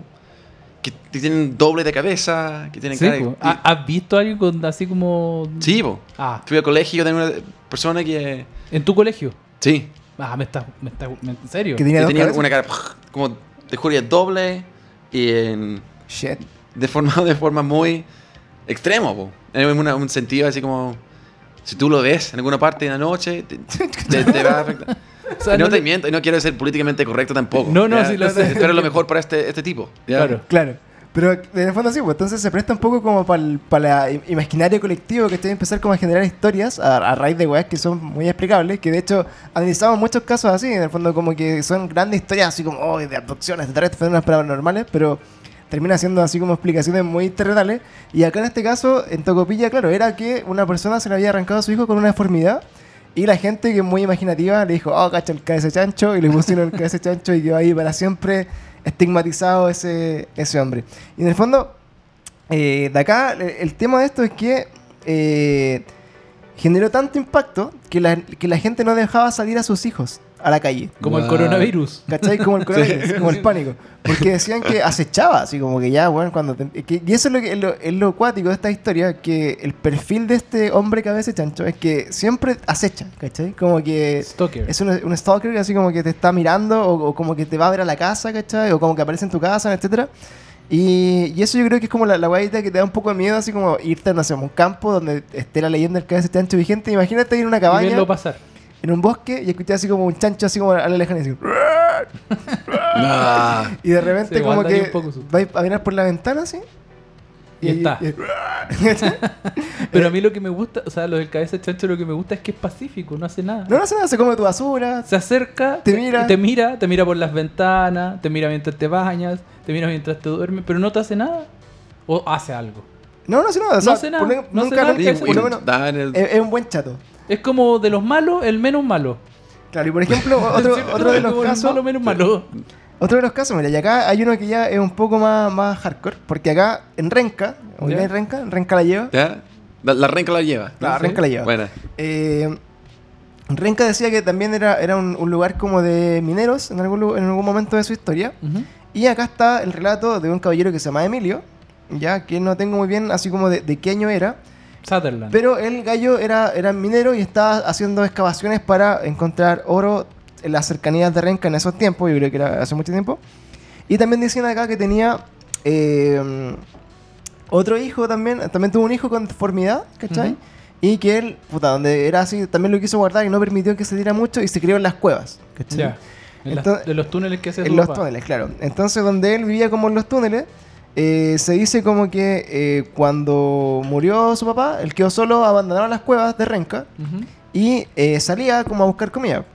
Que tienen doble de cabeza. Que tienen Sí, cara. ¿Ha- ¿Has visto algo con- así como. Sí, po. Ah, Fui al colegio de una persona que. en tu colegio. Sí. Ah, me estás. Me está, ¿En serio? Que tenía Que tenía una cara. Como. Te juro, doble. Y en. Shit. De forma, de forma muy. Extremo, po. En una- un sentido así como. Si tú lo ves en alguna parte de la noche, te, te- te va a afectar. O sea, Y no, no te miento, y no quiero ser políticamente correcto tampoco. No, no, ¿ya? sí lo sé. Esto era lo mejor para este, este tipo. ¿ya? Claro. Claro. Pero en el fondo sí, pues entonces se presta un poco como para el imaginario colectivo que tiene que empezar como a generar historias a, a raíz de weas que son muy explicables, que de hecho analizamos muchos casos así, en el fondo como que son grandes historias así como oh, de abducciones, de fenómenos paranormales, pero termina siendo así como explicaciones muy terrenales. Y acá en este caso, en Tocopilla, claro, era que una persona se le había arrancado a su hijo con una deformidad. Y la gente que es muy imaginativa le dijo, oh, cacha el cabeza chancho, y le pusieron el cabeza chancho y quedó ahí para siempre estigmatizado ese, ese hombre. Y en el fondo, eh, de acá, el tema de esto es que eh, generó tanto impacto que la, que la gente no dejaba salir a sus hijos a la calle. Como el coronavirus. ¿Cachai? Como el coronavirus, como el pánico. Porque decían que acechaba, así como que ya, bueno, cuando... te- que- y eso es lo, que, es lo, es lo cuático de esta historia, que el perfil de este hombre cabeza chancho es que siempre acecha, ¿cachai? Como que... Stalker. Es un, un stalker así como que te está mirando o, o como que te va a ver a la casa, ¿cachai? O como que aparece en tu casa, etcétera. Y, y eso yo creo que es como la, la guayita que te da un poco de miedo, así como irte, no sé, a un campo donde esté la leyenda del cabeza chancho vigente. Imagínate ir a una Y cabaña, verlo pasar. En un bosque, y escuchar así como un chancho así como a la lejanía, así. Y de repente Sí, como que vais a mirar por la ventana así. Y está. Pero a mí lo que me gusta, o sea, lo del cabeza de chancho lo que me gusta es que es pacífico, no hace nada. no, no sé nada, se come tu basura. Se acerca, Te mira. te mira, te mira por las ventanas, te mira mientras te bañas, te mira mientras te duermes, pero no te hace nada. O hace algo. No, no hace nada. o No sea, hace nada, por no hace nunca, nada, nunca- es un buen chato. Es como de los malos, el menos malo. Claro, y por ejemplo, otro, otro de los como el casos. malo menos malo. Otro de los casos, mira, y acá hay uno que ya es un poco más, más hardcore, porque acá en Renca, ¿o Ya. en Renca? En Renca la lleva. ¿Ya? La, la renca la lleva. La Sí. Renca la lleva. Buena. Eh, Renca decía que también era, era un, un lugar como de mineros en algún, en algún momento de su historia. Ujú. Y acá está el relato de un caballero que se llama Emilio, ya que no tengo muy bien así como de, de qué año era, Sutherland. pero el gallo era, era minero y estaba haciendo excavaciones para encontrar oro en las cercanías de Renca en esos tiempos, yo creo que era hace mucho tiempo. Y también decían acá que tenía eh, otro hijo también, también tuvo un hijo con deformidad, ¿cachai? Ujú. Y que él, puta, donde era así, también lo quiso guardar y no permitió que se diera mucho y se crió en las cuevas, ¿cachai? Ya. En las- Entonces- de los túneles que hace En los túneles, claro. Entonces, donde él vivía como en los túneles, eh, se dice como que eh, cuando murió su papá, él quedó solo, abandonaron las cuevas de Renca y eh, salía como a buscar comida.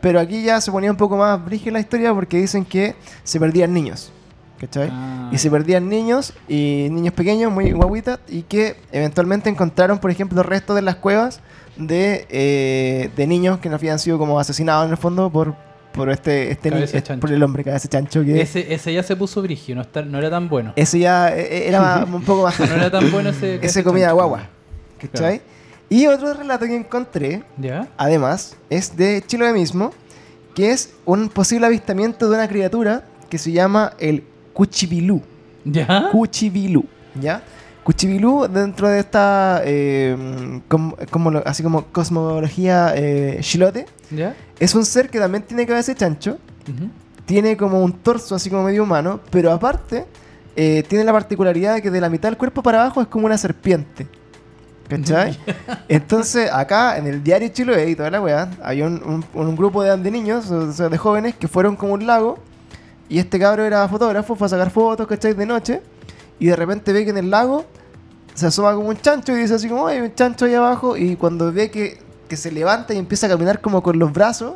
Pero aquí ya se ponía un poco más brígida la historia porque dicen que se perdían niños. ¿cachai? Ah. Y se perdían niños y niños pequeños, muy guaguitas, y que eventualmente encontraron, por ejemplo, restos de las cuevas de, de niños que no habían sido como asesinados en el fondo por, por este, este Cabeza chancho. por el hombre cabeza chancho que Ese, ese ya se puso brigio, no, está- no era tan bueno. ese ya eh, era más- un poco más No era tan bueno ese. ese comida guagua. ¿Cachai? Y otro relato que encontré, ¿Ya? además, es de Chiloé mismo, que es un posible avistamiento de una criatura que se llama el Cuchibilú. ¿Ya? Cuchibilú, ¿ya? Cuchibilú dentro de esta, eh, como, así como cosmología eh, chilote, ¿Ya? es un ser que también tiene cabeza de chancho, tiene como un torso así como medio humano, pero aparte eh, tiene la particularidad de que de la mitad del cuerpo para abajo es como una serpiente. ¿Cachai? Entonces, acá en el diario Chiloé y toda la weá, había un, un- un grupo de, de niños, o sea, de jóvenes, que fueron como un lago. Y este cabro era fotógrafo, fue a sacar fotos, ¿cachai? De noche. Y de repente ve que en el lago se asoma como un chancho y dice así como, hay un chancho ahí abajo. Y cuando ve que, que se levanta y empieza a caminar como con los brazos,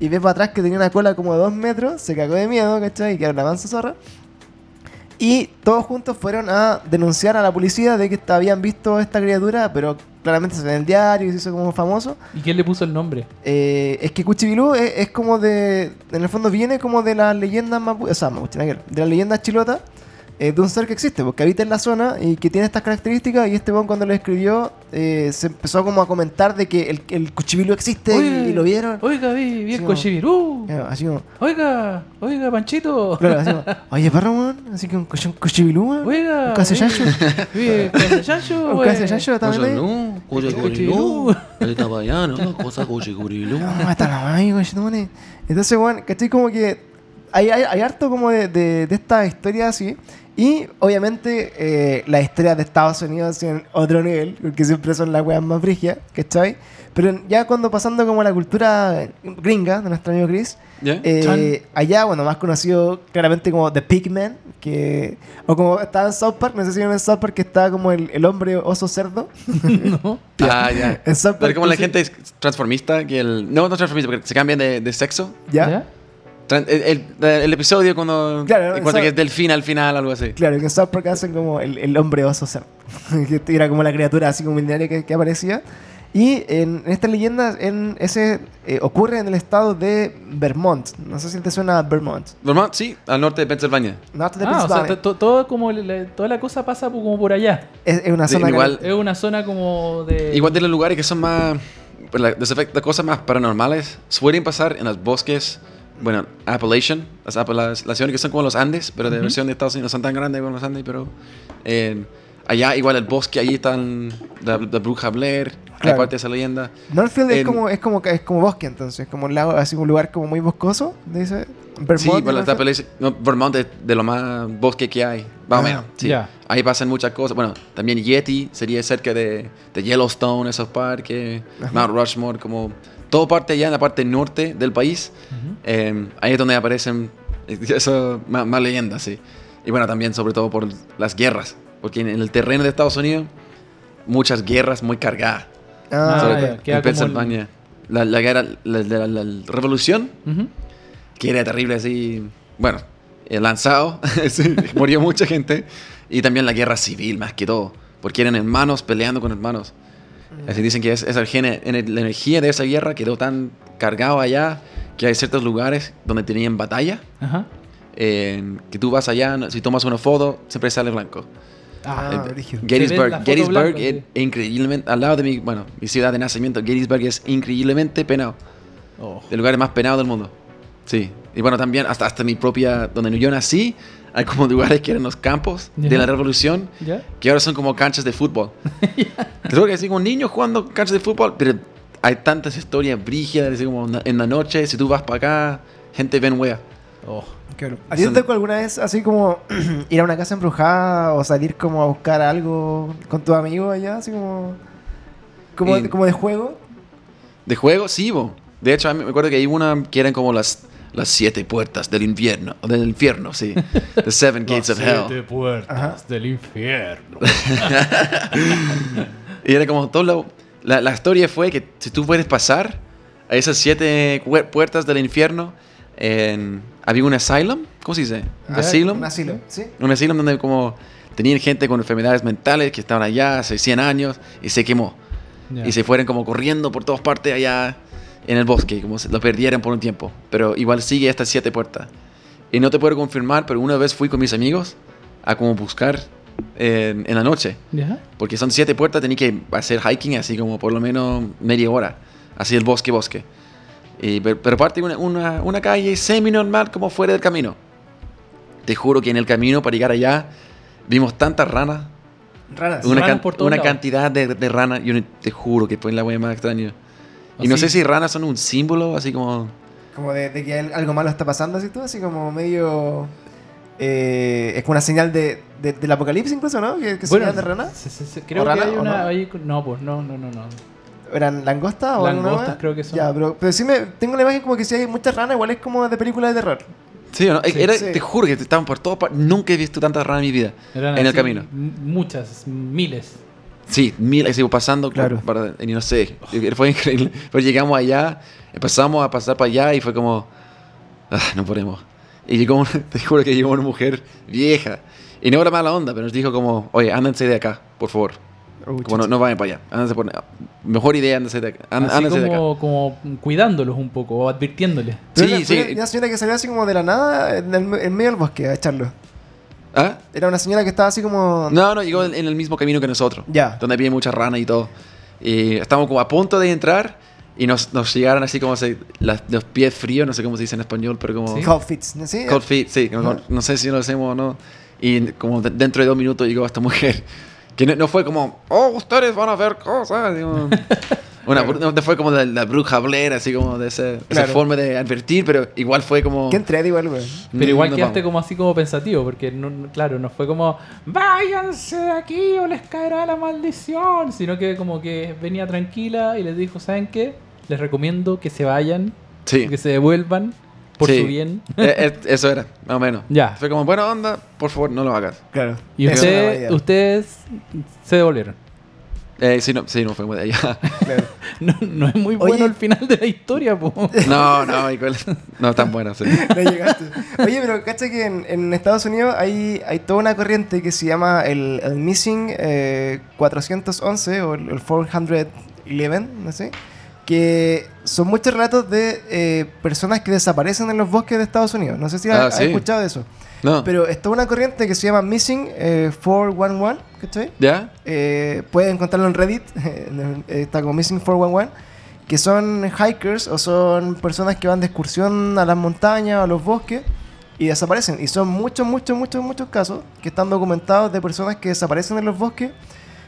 y ve para atrás que tenía una cola como de dos metros, se cagó de miedo, ¿cachai? Y que era una mansa zorra. Y todos juntos fueron a denunciar a la policía de que habían visto esta criatura, pero claramente se ve en el diario y se hizo como famoso. ¿Y quién le puso el nombre? Eh, es que Cuchibilú es, es como de. En el fondo viene como de las leyendas mapu- O sea, mapuche, de las leyendas chilotas. Eh, de un ser que existe, porque habita en la zona y que tiene estas características. Y este weón, cuando lo escribió, eh, se empezó como a comentar de que el, el Cuchibilú existe y, Oye, y lo vieron. Oiga, vi, vi el cochibirú. Eh, Así como, Oiga, oiga, Panchito. claro, así como, oye, perro, weón. Así que un, Cuchibilú, weón. Oiga. Un casellacho. Vi el casellacho. Un casellacho también. no, Oye, Cuchilú. Ahorita vayano, cosa cuchigurilu. No, está la madre, conchetumare. Entonces, bueno, ¿cachai? Como que hay, hay, hay harto como de, de, de esta historia así. Y obviamente eh, las historias de Estados Unidos en otro nivel, porque siempre son las weas más brigias, ¿cachai? Pero ya cuando pasando como a la cultura gringa de nuestro amigo Chris, ¿Ya? eh, allá, bueno, más conocido claramente como The Pigman, que, o como estaba en South Park, no sé si en South Park que estaba como el, el hombre oso cerdo. no. Ah, ya. En South Pero como la sí. gente es transformista, que el... No, no transformista, porque se cambian de, de sexo. ¿Ya? Tran- El, el- el episodio cuando... Claro, esa- que es delfín al final, algo así. Claro, que en South Park hacen como el, el hombre oso cerdo. que era como la criatura así como milenaria que, que aparecía. Y en, en esta leyenda, en ese eh, ocurre en el estado de Vermont. No sé si te suena Vermont. Vermont, sí, al norte de Pensilvania. Norte de Ah, o sea, to- todo como la- toda la cosa pasa como por allá. es, es una zona igual- Es una zona como de. Igual de los lugares que son más... pues, la- las cosas más paranormales suelen pasar en los bosques, bueno, Appalachian, las, ciudades que son como los Andes, pero de Ujú. versión de Estados Unidos, no son tan grandes como los Andes, pero eh, allá igual el bosque, allí están la, la bruja Blair, hay Claro. parte de esa leyenda. Northfield es como, es como es como bosque entonces, como un lago, así un lugar como muy boscoso, dice Vermont. sí, bueno, está no, Vermont es de lo más bosque que hay, más o Ah, menos. sí. Ahí pasan muchas cosas. Bueno, también Yeti sería cerca de, de Yellowstone, esos parques, Ajá. Mount Rushmore, como todo parte allá en la parte norte del país. Eh, ahí es donde aparecen eso, más, más leyendas, sí. Y bueno, también sobre todo por las guerras, porque en el terreno de Estados Unidos, muchas guerras muy cargadas. Ah, sobre ya, queda en el- Pensilvania. La, la guerra, la, la- la- la revolución, que era terrible así, bueno, eh, lanzado, sí, murió mucha gente. Y también la guerra civil, más que todo, porque eran hermanos peleando con hermanos. Así dicen que es, gene- la energía de esa guerra quedó tan cargado allá que hay ciertos lugares donde tenían batalla, Ajá. eh, que tú vas allá, si tomas una foto, siempre sale blanco. Ah, Eh, Gettysburg, Gettysburg es increíblemente, al lado de mi, bueno, mi ciudad de nacimiento, Gettysburg es increíblemente penado, Oh. de lugares más penados del mundo. Sí, y bueno, también hasta, hasta mi propia, donde yo nací, hay como lugares que eran los campos de la revolución, que ahora son como canchas de fútbol. Creo que así como niños jugando canchas de fútbol, pero hay tantas historias brígidas, así como en la noche, si tú vas para acá, gente ven wea. Oh. Claro. ¿A ti te Son- tocó alguna vez así como ir a una casa embrujada o salir como a buscar algo con tus amigos allá? Así como. Como, como de juego. ¿De juego? Sí, bo. De hecho, a mí me acuerdo que hay una que eran como las, las siete puertas del infierno, o del infierno, sí. The seven gates of hell. puertas Ajá. del infierno. Y era como todo lo- la, la historia fue que si tú puedes pasar a esas siete pu- puertas del infierno, en- había un asylum, ¿cómo se dice? Asylum. Un asilo, sí. Un asylum donde como tenían gente con enfermedades mentales que estaban allá hace 100 años y se quemó. Ya. Y se fueron como corriendo por todas partes allá en el bosque, como se lo perdieron por un tiempo. Pero igual sigue estas siete puertas. Y no te puedo confirmar, pero una vez fui con mis amigos a como buscar en, en la noche. ¿Ya? Porque son siete puertas, tenía que hacer hiking así como por lo menos media hora. Así el bosque, bosque. Y, pero, pero aparte una, una, una calle semi-normal como fuera del camino. Te juro que en el camino para llegar allá vimos tantas ranas. Raras. Una, Ranas can- por una cantidad de, de ranas. Yo te juro que fue la wea más extraña. Y no sé si ranas son un símbolo, así como... Como de, de que al- algo malo está pasando, así todo, así como medio. eh, es como una señal de, de- del apocalipsis, incluso, ¿no? Que, que Bueno, señal de rana. se- se- se- creo ¿O rana que hay una. no? hay- no, pues no, no, no, no. ¿Eran langostas o Langostas wea? creo que son. Ya, pero, pero sí me. Tengo la imagen como que si hay muchas ranas, igual es como de película de terror. Sí, ¿o no? Sí, Era- sí. Te juro que estaban por todas partes. Nunca he visto tantas ranas en mi vida. Eran en el camino. Muchas, miles. Sí, mil, así pasando. Claro. Para, y no sé, fue increíble. Pero llegamos allá, empezamos a pasar para allá y fue como, ah, no podemos. Y llegó, una- te juro que llegó una mujer vieja. Y no era mala onda, pero nos dijo como, oye, ándense de acá, por favor. Oh, Como no, no vayan para allá. Ándense por, mejor idea, ándense de acá. Án- Así Ándense de acá. como, como cuidándolos un poco o advirtiéndoles. Sí, sí. una señora que salió así como de la nada en, el- en medio del bosque a echarlo. ¿Ah? Era una señora que estaba así como. No, no, llegó en en el mismo camino que nosotros. Ya. Donde había muchas ranas y todo. Y estábamos como a punto de entrar y nos, nos llegaron así como se, las- los pies fríos, no sé cómo se dice en español, pero como... Sí. Cold ¿no? ¿sí? Cold feet, sí. No, no sé si lo hacemos o no. Y como de- dentro de dos minutos llegó esta mujer. Que no, no fue como, oh, ustedes van a ver cosas. digo. Una, bru- no, fue como la, la bruja Blair, así como de ese- esa Claro. forma de advertir, pero igual fue como... Que entré igual, güey. Pero "Mm, igual no quedaste vamos". como así como pensativo, porque no, claro, no fue como váyanse de aquí o les caerá la maldición, sino que como que venía tranquila y les dijo, ¿saben qué? Les recomiendo que se vayan, Sí. que se devuelvan por Sí. su bien. Eh, eh, eso era, más o menos. Ya. Fue como, bueno, onda, por favor, no lo hagas. Claro. Y usted- ustedes se devolvieron. Eh, sí, no, sí, no fue muy de allá. Claro. No, no es muy Oye. bueno el final de la historia, po. No, no, igual, no tan buena, sí. No llegaste. Oye, pero cacha que en, en Estados Unidos hay, hay toda una corriente que se llama el, el Missing eh, 411 o el, el 411, no sé, que son muchos relatos de eh, personas que desaparecen en los bosques de Estados Unidos. No sé si Ah, has, has sí. escuchado de eso. No. Pero es toda una corriente que se llama Missing eh, 411, ¿cachai? ¿Ya? Eh, pueden encontrarlo en Reddit, el- está como Missing 411, que son hikers o son personas que van de excursión a las montañas o a los bosques y desaparecen. Y son muchos, muchos, muchos, muchos casos que están documentados de personas que desaparecen en los bosques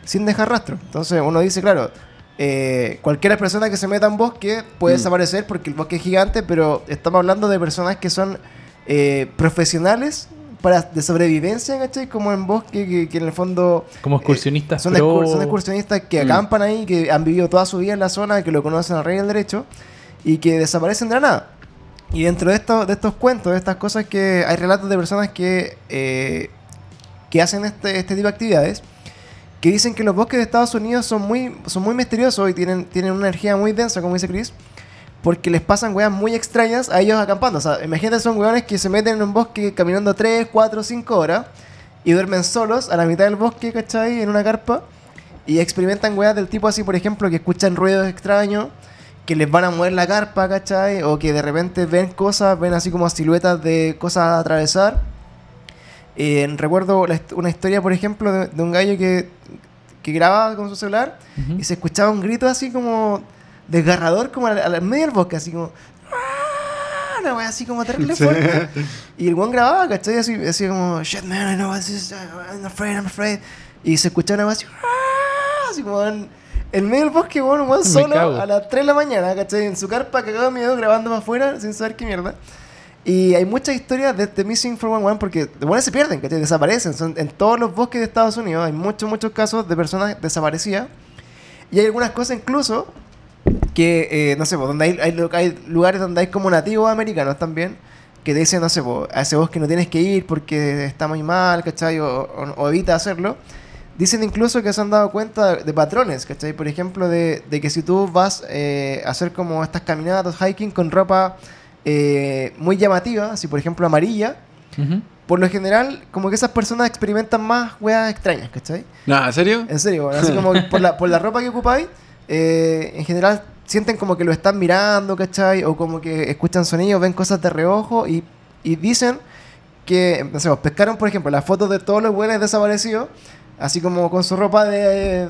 sin dejar rastro. Entonces uno dice, claro, eh, cualquier persona que se meta en bosque puede Mm. desaparecer porque el bosque es gigante, pero estamos hablando de personas que son eh, profesionales para de sobrevivencia, ¿cachai? Como en bosque, que, que en el fondo Como excursionistas son, excursionistas que Mm. acampan ahí, que han vivido toda su vida en la zona, que lo conocen al rey del derecho y que desaparecen de la nada. Y dentro de, estos de estos cuentos, de estas cosas que hay relatos de personas que, eh, que hacen este, este tipo de actividades, que dicen que los bosques de Estados Unidos son muy, son muy misteriosos y tienen, tienen una energía muy densa, como dice Chris, porque les pasan weas muy extrañas a ellos acampando. O sea, imagínate, son weones que se meten en un bosque caminando 3, 4, 5 horas y duermen solos a la mitad del bosque, ¿cachai? En una carpa y experimentan weas del tipo así, por ejemplo, que escuchan ruidos extraños, que les van a mover la carpa, ¿cachai? O que de repente ven cosas, ven así como siluetas de cosas a atravesar. Eh, recuerdo una historia, por ejemplo, de, de un gallo que, que grababa con su celular y se escuchaba un grito así como desgarrador, como al, al medio del bosque, así como. "Ah", Una wea así como terrible fuerte. Y el buen grababa, ¿cachai? Así, así como, shit man, I know this, I'm afraid, I'm afraid. Y se escuchaba una wea así, "Ah", así como en, en medio del bosque, bueno, Me solo a las 3 de la mañana, ¿cachai? En su carpa cagado de miedo, grabando para afuera, sin saber qué mierda. Y hay muchas historias de este Missing 411 porque de buenas se pierden, ¿cachai? Desaparecen. Son, en todos los bosques de Estados Unidos hay muchos, muchos casos de personas desaparecidas. Y hay algunas cosas incluso que, eh, no sé, donde hay, hay, hay lugares donde hay como nativos americanos también, que te dicen, no sé, a ese bosque no tienes que ir porque está muy mal, ¿cachai? O, o- o evita hacerlo. Dicen incluso que se han dado cuenta de patrones, ¿cachai? Por ejemplo, de, de que si tú vas eh, a hacer como estas caminatas, hiking con ropa eh, muy llamativa, así por ejemplo amarilla, por lo general, como que esas personas experimentan más weas extrañas, ¿cachai? No, ¿en serio? En serio, bueno, así como por la, por la ropa que ocupáis, eh, en general sienten como que lo están mirando, ¿cachai? O como que escuchan sonidos, ven cosas de reojo y, y dicen que, no sé, pescaron, por ejemplo, las fotos de todos los buenos desaparecidos, así como con su ropa de...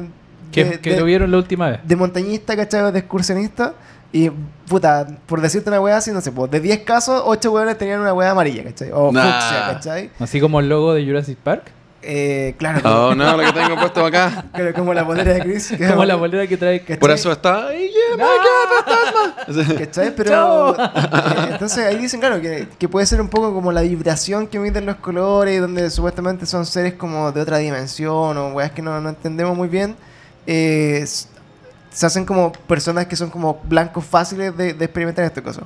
Que, de- que de- lo vieron la última vez. de montañista, ¿cachai? O de excursionista. Y, puta, por decirte una wea así, no sé, pues de 10 casos, 8 weones tenían una wea amarilla, ¿cachai? O Nah. fucsia, ¿cachai? Así como el logo de Jurassic Park. Eh, claro, como, Oh, no, lo que tengo puesto acá. claro, como la polera de Chris. que es Como la amar- bolera que trae. ¿cachai? Por eso está. ¡Ay, yeah, God, fantasma! ¿Cachai? Pero. eh, entonces ahí dicen, claro, que, que puede ser un poco como la vibración que emiten los colores, donde supuestamente son seres como de otra dimensión o weas que no, no entendemos muy bien. Eh, se hacen como personas que son como blancos fáciles de, de experimentar esta cosa.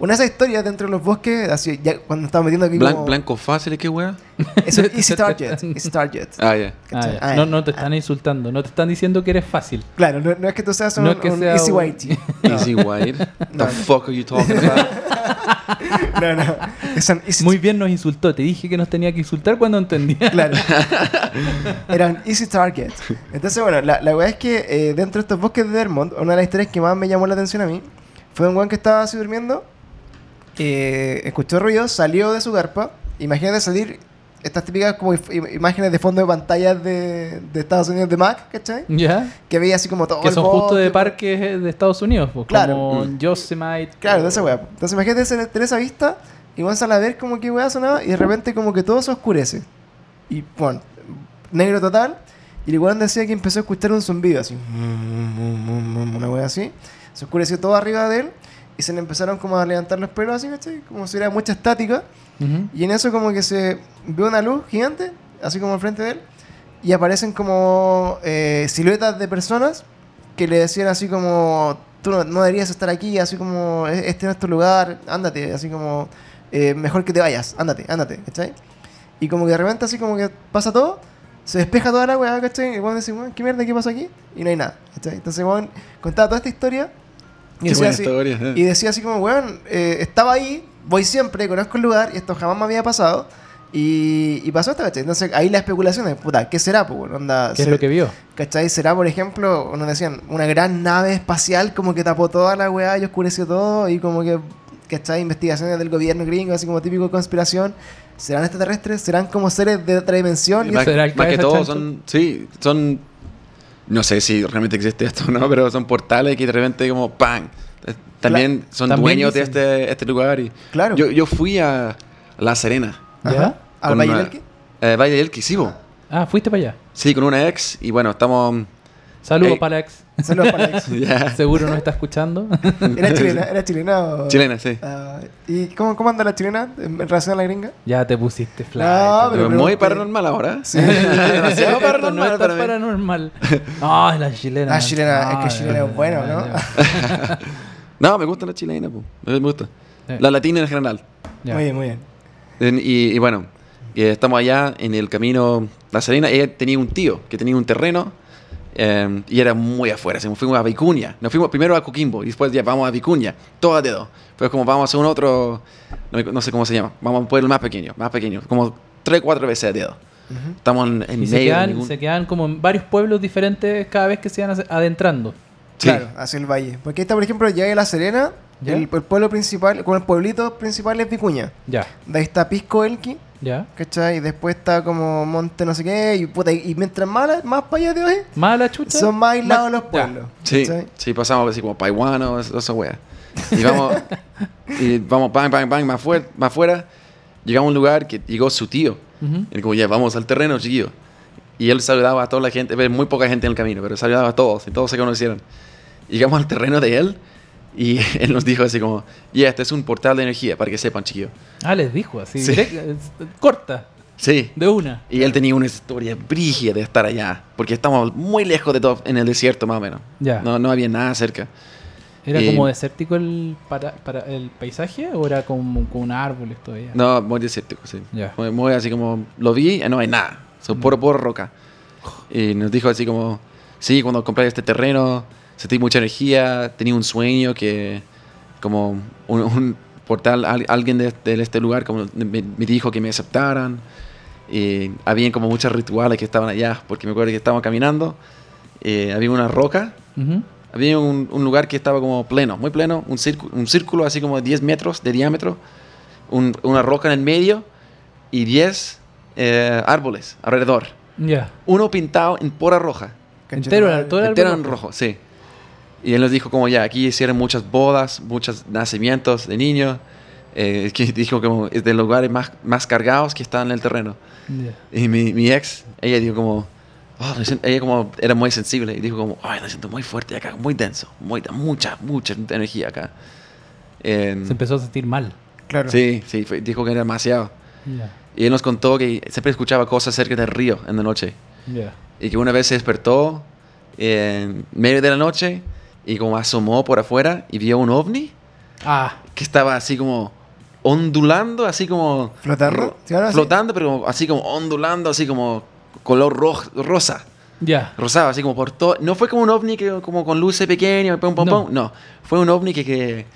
Una de esas historias dentro de los bosques, así, ya cuando estamos metiendo aquí Blan- como... Blanco fácil, ¿qué wea? Eso es Easy Target. Easy Target. Ah, ya. Ah, ya. Ah, no, ya. no te están insultando, no te están diciendo que eres fácil. Claro, no, no es que tú seas un, No es que un sea Easy un- Whitey. No, Easy White. No, The no. fuck are you talking about? no, no. Es un Easy Muy bien nos insultó. Te dije que nos tenía que insultar cuando entendía. Claro. Era un easy target. Entonces, bueno, la, la weá es que eh, dentro de estos bosques de Vermont, una de las historias que más me llamó la atención a mí fue un weón que estaba así durmiendo, eh, escuchó ruidos, salió de su carpa. Imagínate salir estas típicas como imágenes de fondo de pantallas de, de Estados Unidos de Mac, ¿cachai? ¿Ya? Que veía así como todo. Que el son justo de parques de Estados Unidos. pues, Claro. Como Mm. Yosemite. Claro, de esa weá. Entonces imagínate tener esa vista y vamos a ver como que weá sonaba y de repente como que todo se oscurece. Y bueno, negro total. Y el weón decía que empezó a escuchar un zumbido así. Una weá así. Se oscureció todo arriba de él y se le empezaron como a levantar los pelos así, ¿cachai? Como si hubiera mucha estática. Ujú. Y en eso como que se ve una luz gigante, así como enfrente de él, y aparecen como eh, siluetas de personas que le decían así como, tú no, no deberías estar aquí, así como, "E- este no es tu lugar, ándate, así como, "Eh, mejor que te vayas, ándate, ándate, ¿cachai? Y como que de repente así como que pasa todo, se despeja toda la weá, ¿cachai? Y dice, "Weón, ¿qué mierda, qué pasa aquí? Y no hay nada, ¿cachai? Entonces, weón, contaba toda esta historia. Y Qué decía buena así- historia. eh. y decía así como, weón, eh, estaba ahí, voy siempre, conozco el lugar y esto jamás me había pasado. Y, y pasó esto, ¿cachai? Entonces ahí la especulación es, puta, ¿qué será? Pues, bueno, onda, ¿Qué es lo que vio? ¿Cachai? ¿Será, por ejemplo, nos decían, una gran nave espacial como que tapó toda la weá y oscureció todo y como que, ¿cachai? Investigaciones del gobierno gringo, así como típico de conspiración. ¿Serán extraterrestres? ¿Serán como seres de otra dimensión? Y Más, ¿Será el más que todo son, sí, son, no sé si realmente existe esto o no, pero son portales que de repente como ¡pam! Eh, También son También dueños de este, este lugar. Y Claro. yo, yo fui a La Serena. ¿Ya? ¿Al con Valle del Elqui? Eh, Valle del Elqui, sí, bo. Ah, fuiste para allá. Sí, con una ex y bueno, estamos... Saludos Ey. para la ex. Saludos para Alex. ya. Seguro no está escuchando. ¿Era chilena? ¿Era chilena o...? Chilena, sí. Ah, ¿Y cómo, cómo anda la chilena en relación a la gringa? ya te pusiste fly. No, pero Pero muy paranormal ahora. Sí. demasiado no paranormal es tan para mí. paranormal. No, es la chilena. La chilena, es que chilena es bueno, ¿no? No, me gusta la chilena, po. me gusta. Sí. La latina en general. ya. Muy bien, muy bien. En- y, y bueno, eh, estamos allá en el camino La Serena. Ella tenía un tío que tenía un terreno eh, y era muy afuera. así, fuimos a Vicuña. Nos fuimos primero a Coquimbo y después ya vamos a Vicuña. Todo a dedo. Pues como vamos a hacer un otro, no, no sé cómo se llama. Vamos a un pueblo más pequeño, más pequeño. Como tres, cuatro veces a dedo. Ujú. Estamos en, en Y se medio de quedan, ningún- se quedan como en varios pueblos diferentes cada vez que se van adentrando. Sí. Claro, hacia el valle. Porque está, por ejemplo, llega a La Serena, ¿Ya? el, el pueblo principal, como el pueblito principal es Vicuña. Ya, De ahí está Pisco Elqui, ya. ¿cachai? Y después está como Monte no sé qué, y, puta, y mientras más, más para allá de hoy, Mala chucha. son más aislados Más- los pueblos. Sí, ¿cachai? sí, pasamos así como Paiwano, esa esa wea. Y vamos, y vamos, bang, bang, bang, más, fuera, más fuera. Llegamos a un lugar que llegó su tío. Ujú. Y como, ya, vamos al terreno, chiquillo. Y él saludaba a toda la gente, ve, muy poca gente en el camino, pero saludaba a todos, y todos se conocieron. Llegamos al terreno de él, y él nos dijo así como, ya, este es un portal de energía, para que sepan, chiquillo. Ah, les dijo así. Sí. eh, corta, Sí. de una. Y él tenía una historia brígida de estar allá, porque estamos muy lejos de todo, en el desierto más o menos. Ya. No, no había nada cerca. ¿Era como desértico el, para, para el paisaje o era como con árboles todavía? No, muy desértico, sí. Ya. Muy, muy así como, lo vi, y no hay nada. Son Mm. puro, puro roca. Y nos dijo así como, sí, cuando compré este terreno, sentí mucha energía, tenía un sueño que, como, un, un portal, al- alguien de, de este lugar como me, me dijo que me aceptaran. Y había como muchos rituales que estaban allá, porque me acuerdo que estábamos caminando, eh, había una roca, Ujú. había un, un lugar que estaba como pleno, muy pleno, un círculo, un círculo así como de 10 metros de diámetro, un- una roca en el medio y 10 eh, árboles alrededor. Ya. Uno pintado en pura roja, Entero, todo el entero árbol en rojo, sí. Y él nos dijo como ya, aquí hicieron muchas bodas, muchos nacimientos de niños, eh, que dijo como es de los lugares más, más cargados que están en el terreno. Ya. Y mi, mi ex, ella dijo como, "Oh, me siento-" ella como era muy sensible y dijo como, ay, me siento muy fuerte acá, muy denso, muy, mucha, mucha energía acá. En- Se empezó a sentir mal. Claro. sí, sí, fue- dijo que era demasiado. Ya. Y él nos contó que siempre escuchaba cosas cerca del río en la noche. Ya. Y que una vez se despertó en medio de la noche y como asomó por afuera y vio un ovni Ah, que estaba así como ondulando, así como... ¿Flotando? ro- Sí, ahora sí. flotando, pero como- así como ondulando, así como color roj- rosa. ya. Rosado, así como por todo. No fue como un ovni que como con luces pequeñas, pum, pum, No. pum. No, fue un ovni que, que,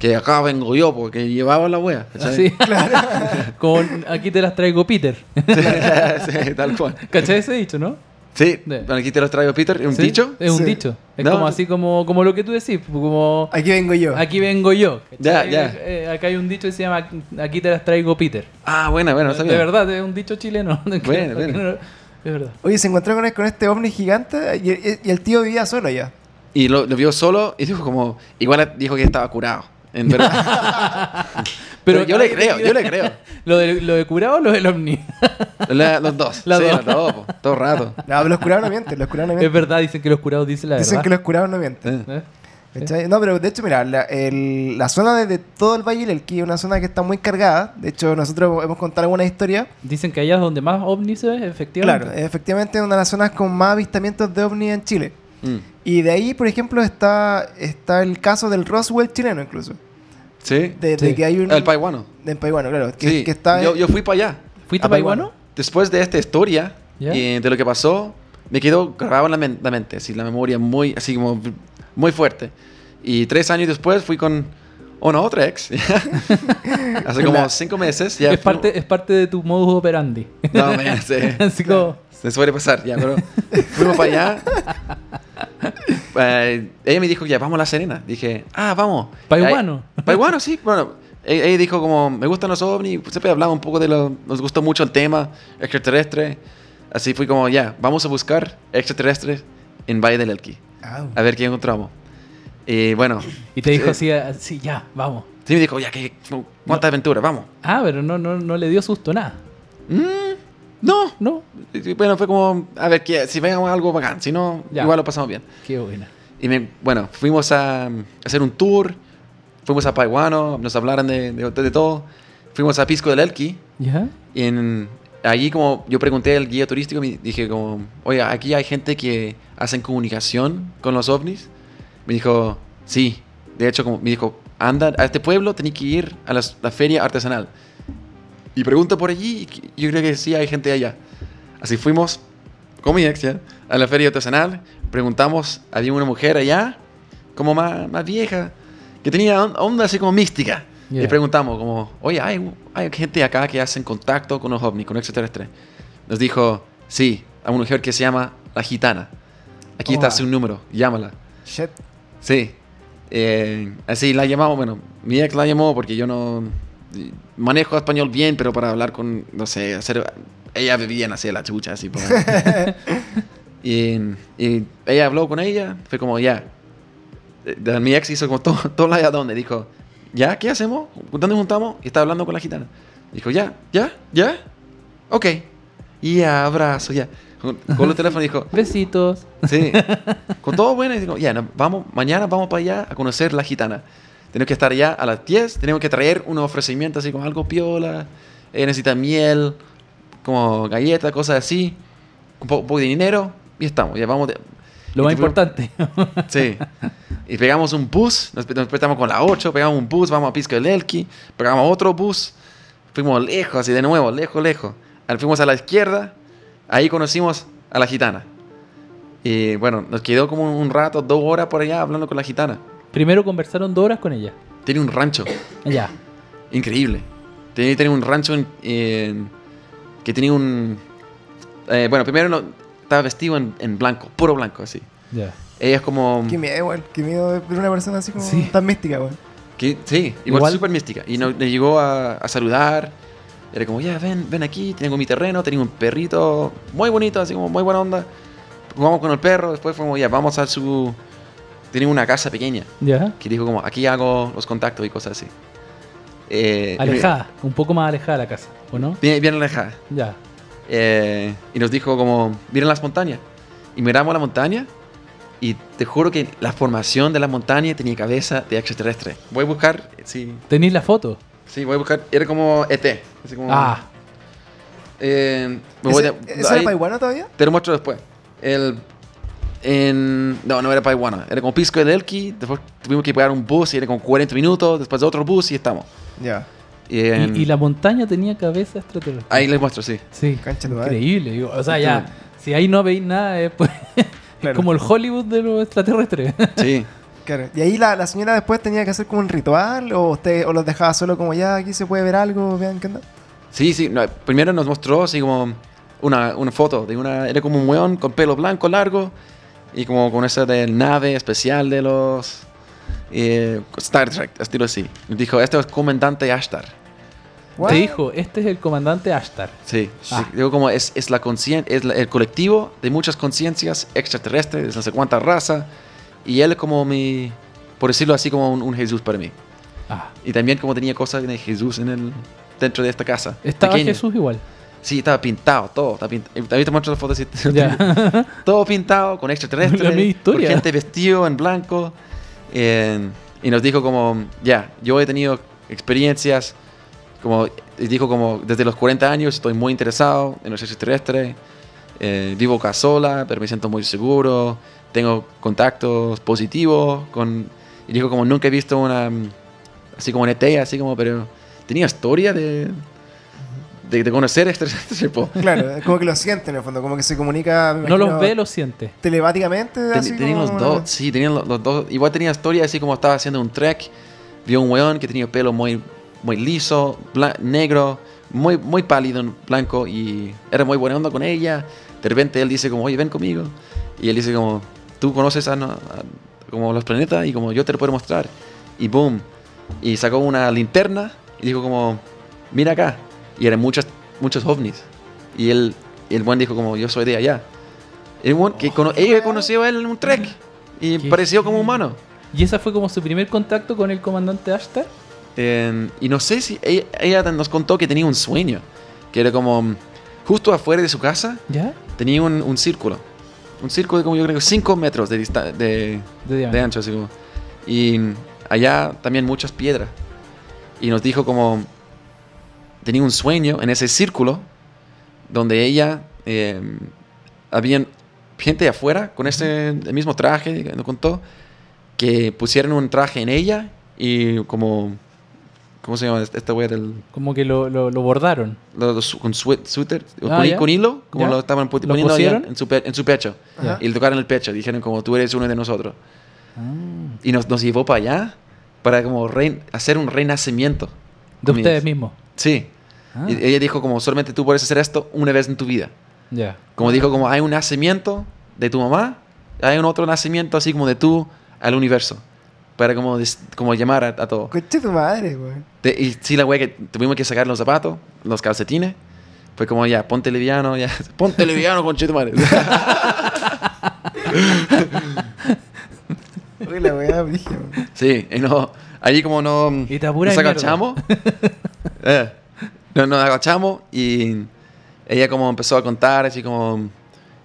que acá vengo yo, porque llevaba la wea. ¿cachai? Así. Como aquí te las traigo Peter. sí, tal cual. ¿Cachai ese dicho, no? Sí, De- bueno, aquí te los traigo, Peter. ¿Un ¿Sí? dicho? Es un Sí. dicho. Es No, como no. así como, como lo que tú decís. Como Aquí vengo yo. aquí vengo yo. Ya. Eh, acá hay un dicho que se llama aquí te las traigo Peter. Ah, bueno, bueno, está de bien. verdad, es un dicho chileno. Bueno, bueno. Es verdad. Oye, se encontró con, con este ovni gigante y, y- y el tío vivía solo ya. Y lo, lo vio solo y dijo como... Igual dijo que estaba curado. En verdad. Pero yo le creo, yo le creo. ¿Lo de, lo de curado o lo del ovni? La- los dos. Sí, dos. los dos, po, todo el rato. No, pero los curados no mienten, los curados no es mienten. verdad, dicen que los curados dicen la Dicen que verdad. los curados no mienten. Eh. ¿Eh? No, pero de hecho, mira, la, el- la zona de, de todo el Valle del Elqui es una zona que está muy cargada. De hecho, nosotros hemos contado alguna historia. Dicen que allá es donde más ovnis se ve, efectivamente. Claro, efectivamente es una de las zonas con más avistamientos de ovni en Chile. Mm. Y de ahí, por ejemplo, está, está el caso del Roswell chileno incluso. Sí. De, de Sí. que hay un... El paiwano. De Paiwano, claro. Que, Sí. que está... yo, yo fui para allá. ¿Fuiste a? Paiwano. Después de esta historia ¿Ya? y de lo que pasó, me quedó grabado en la, men- la mente, así, la memoria muy, así como muy fuerte. Y tres años después fui con una otra ex. Hace como La- cinco meses. Ya es, fui- parte, es parte de tu modus operandi. No, me, se, Así como... se suele pasar, ya, pero fuimos para allá. Eh, ella me dijo, ya, vamos a La Serena. Dije, ah, vamos. Paiwano. Eh, Paiwano, sí. Bueno, ella, dijo como, me gustan los ovnis. Siempre hablaba un poco de lo... Nos gustó mucho el tema extraterrestre. Así fui como, ya, vamos a buscar extraterrestres en Valle del Elqui. Ah, A ver qué encontramos. Y bueno, Y te dijo Sí. así, así, ya, vamos. sí me dijo, ya, que, ¿cuánta aventura? Vamos. Ah, pero no, no, no le dio susto nada. Mm, no. No, Bueno, fue como, a ver, que, si veamos algo bacán. Si no, Ya. igual lo pasamos bien. qué buena. Y me- bueno, fuimos a, hacer un tour. Fuimos a Paiwano, nos hablaron de, de- de todo. Fuimos a Pisco del Elqui. ¿Ya? Y en, allí como yo pregunté al guía turístico, me dije como, oye, aquí hay gente que hacen comunicación con los ovnis. Me dijo, sí. De hecho, como me dijo, anda a este pueblo, tenés que ir a la feria artesanal. Y pregunta por allí, y yo creo que sí hay gente allá. Así fuimos con mi ex ya, a la feria artesanal, preguntamos, había una mujer allá, como más, más vieja, que tenía on- onda así como mística. Yeah. Y preguntamos como, oye, ¿hay, hay gente acá que hacen contacto con los ovnis, con extraterrestres. Nos dijo, sí, hay una mujer que se llama La Gitana. Aquí está su número, llámala. shit. Sí. Eh, así la llamamos, bueno, mi ex la llamó porque yo no manejo español bien, pero para hablar con, no sé, hacer... Ella vivía así la chucha, así. por- y, y ella habló con ella, fue como, ya. De- Mi ex hizo como todo, todo la donde dijo, ¿ya? ¿Qué hacemos? ¿Dónde juntamos? Y estaba hablando con la gitana. Dijo, ya, ya, ya. Ok. Y abrazo, ya. Con, con el teléfono dijo, Besitos. Sí. Con todo bueno. Y digo, ya, vamos, mañana vamos para allá a conocer la gitana. Tenemos que estar allá a las 10. Tenemos que traer un ofrecimiento así como algo piola. Ella necesita miel, como galletas, cosas así. Un po- un poco de dinero. Y estamos. Ya vamos. de- Lo más importante. Sí. Y pegamos un bus, nos nos despertamos con la 8, pegamos un bus, vamos a Pisco del Elqui, pegamos otro bus, fuimos lejos, así de nuevo, lejos, lejos. Fuimos a la izquierda, ahí conocimos a la gitana. Y bueno, nos quedó como un rato, dos horas por allá hablando con la gitana. Primero conversaron dos horas con ella. Tiene un rancho Ya. increíble. Tenía, tenía un rancho en, en- que tenía un... eh, bueno, primero no- estaba vestido en, en blanco, puro blanco, así. Ya. Ella es como... Qué miedo, igual. Qué miedo ver una persona así como Sí. tan mística, weón. Que, sí, igual, Igual- súper mística. Y nos, nos llegó a, a saludar. Era como, ya, ven, ven aquí, tengo mi terreno, tenía un perrito muy bonito, así como muy buena onda. Jugamos con el perro, después fuimos, ya, vamos a su... Tenía una casa pequeña, Ya. que dijo como, aquí hago los contactos y cosas así. Eh, Alejada. Un poco más alejada la casa. ¿O no? Bien, bien alejada. Ya. Eh, y nos dijo como, miren las montañas. Y miramos la montaña y te juro que la formación de la montaña tenía cabeza de extraterrestre. Voy a buscar, sí, ¿Tenéis la foto? sí, voy a buscar, era como ET. así como- Ah. Eh, me voy ¿Ese, de- ¿Eso ahí- era paihuano todavía? Te lo muestro después. El, en, no, no era Paiwana. Era como Pisco del Elqui. Después tuvimos que pegar un bus y era como 40 minutos. Después otro bus y estamos. Ya. Y en- Y, y la montaña tenía cabeza extraterrestre. Ahí les muestro, sí. Sí. Madre. Increíble. digo, O sea, ya. Si ahí no veis nada, es, pues, es Claro. como el Hollywood de los extraterrestres. Sí. Claro. Y ahí la, la señora después tenía que hacer como un ritual o usted o los dejaba solo como ya aquí se puede ver algo, vean qué onda. Sí, sí. no, primero nos mostró así como una, una foto de una. Era como un weón con pelo blanco largo y como con esa del nave especial de los. eh, Star Trek, estilo así. Dijo: Este es comandante Ashtar. What? Te dijo, este es el comandante Ashtar. Sí. Ah. Digo, como es, es, la es la- el colectivo de muchas conciencias extraterrestres, de no sé cuánta raza. Y él como mi. Por decirlo así, como un, un Jesús para mí. Ah. Y también como tenía cosas de Jesús en el, dentro de esta casa. Estaba pequeña. Jesús igual. Sí, estaba pintado, todo. Estaba pintado. También te muestro las fotos. Ya. todo pintado con extraterrestres. Con gente vestido en blanco. en- y nos dijo como, ya, yo he tenido experiencias, como, y dijo como, desde los 40 años estoy muy interesado en los extraterrestres. eh, vivo acá sola, pero me siento muy seguro. Tengo contactos positivos con... Y dijo como, nunca he visto una... mm, Así como un ET, así como, pero... Tenía historia de... De, de conocer extraterrestres. po. Claro, es como que lo siente en el fondo, como que se comunica. me No los ve, los siente. Telepáticamente. Ten- así tenían como los dos, sí, tenían los, los dos. Igual tenía historia así como estaba haciendo un trek. Vio un weón que tenía pelo muy, muy liso, bla- negro, muy, muy pálido, blanco y era muy buena onda con ella. De repente él dice como, oye, ven conmigo. Y él dice como, tú conoces a, no- a- como los planetas y como yo te lo puedo mostrar. Y boom. Y sacó una linterna y dijo como, mira acá. Y eran muchos, muchos ovnis. Y él, el buen dijo como, yo soy de allá. El buen que cono- ella conoció a él en un trek. Y pareció como humano. Y esa fue como su primer contacto con el comandante Ashtar. Y no sé si ella, ella nos contó que tenía un sueño. Que era como justo afuera de su casa ¿Ya? tenía un, un círculo. Un círculo de como yo creo 5 metros de, de, De de ancho. Así como. Y allá también muchas piedras. Y nos dijo como tenía un sueño en ese círculo donde ella eh, habían gente afuera con ese el mismo traje nos contó que pusieron un traje en ella y como ¿cómo se llama esta esta wea del Como que lo, lo, lo bordaron. lo- con sué- suéter Ah, con, con hilo como Ya. lo estaban pu- ¿Lo poniendo en su, pe- en su pecho. Y le tocaron el pecho dijeron como tú eres uno de nosotros Ah. y nos, nos llevó para allá para como rein- hacer un renacimiento De ustedes mismos. sí Ah, Y ella dijo como solamente tú puedes hacer esto una vez en tu vida ya. como dijo como hay un nacimiento de tu mamá hay un otro nacimiento así como de tú al universo para como, como llamar a, a todo. Coche tu madre. De- y sí la wea que tuvimos que sacar los zapatos los calcetines fue como ya ponte liviano ya ponte liviano con madre. Uy, la weá, sí y no allí como no Y te apura nos agachamos. Eh, no- nos agachamos y ella como empezó a contar así como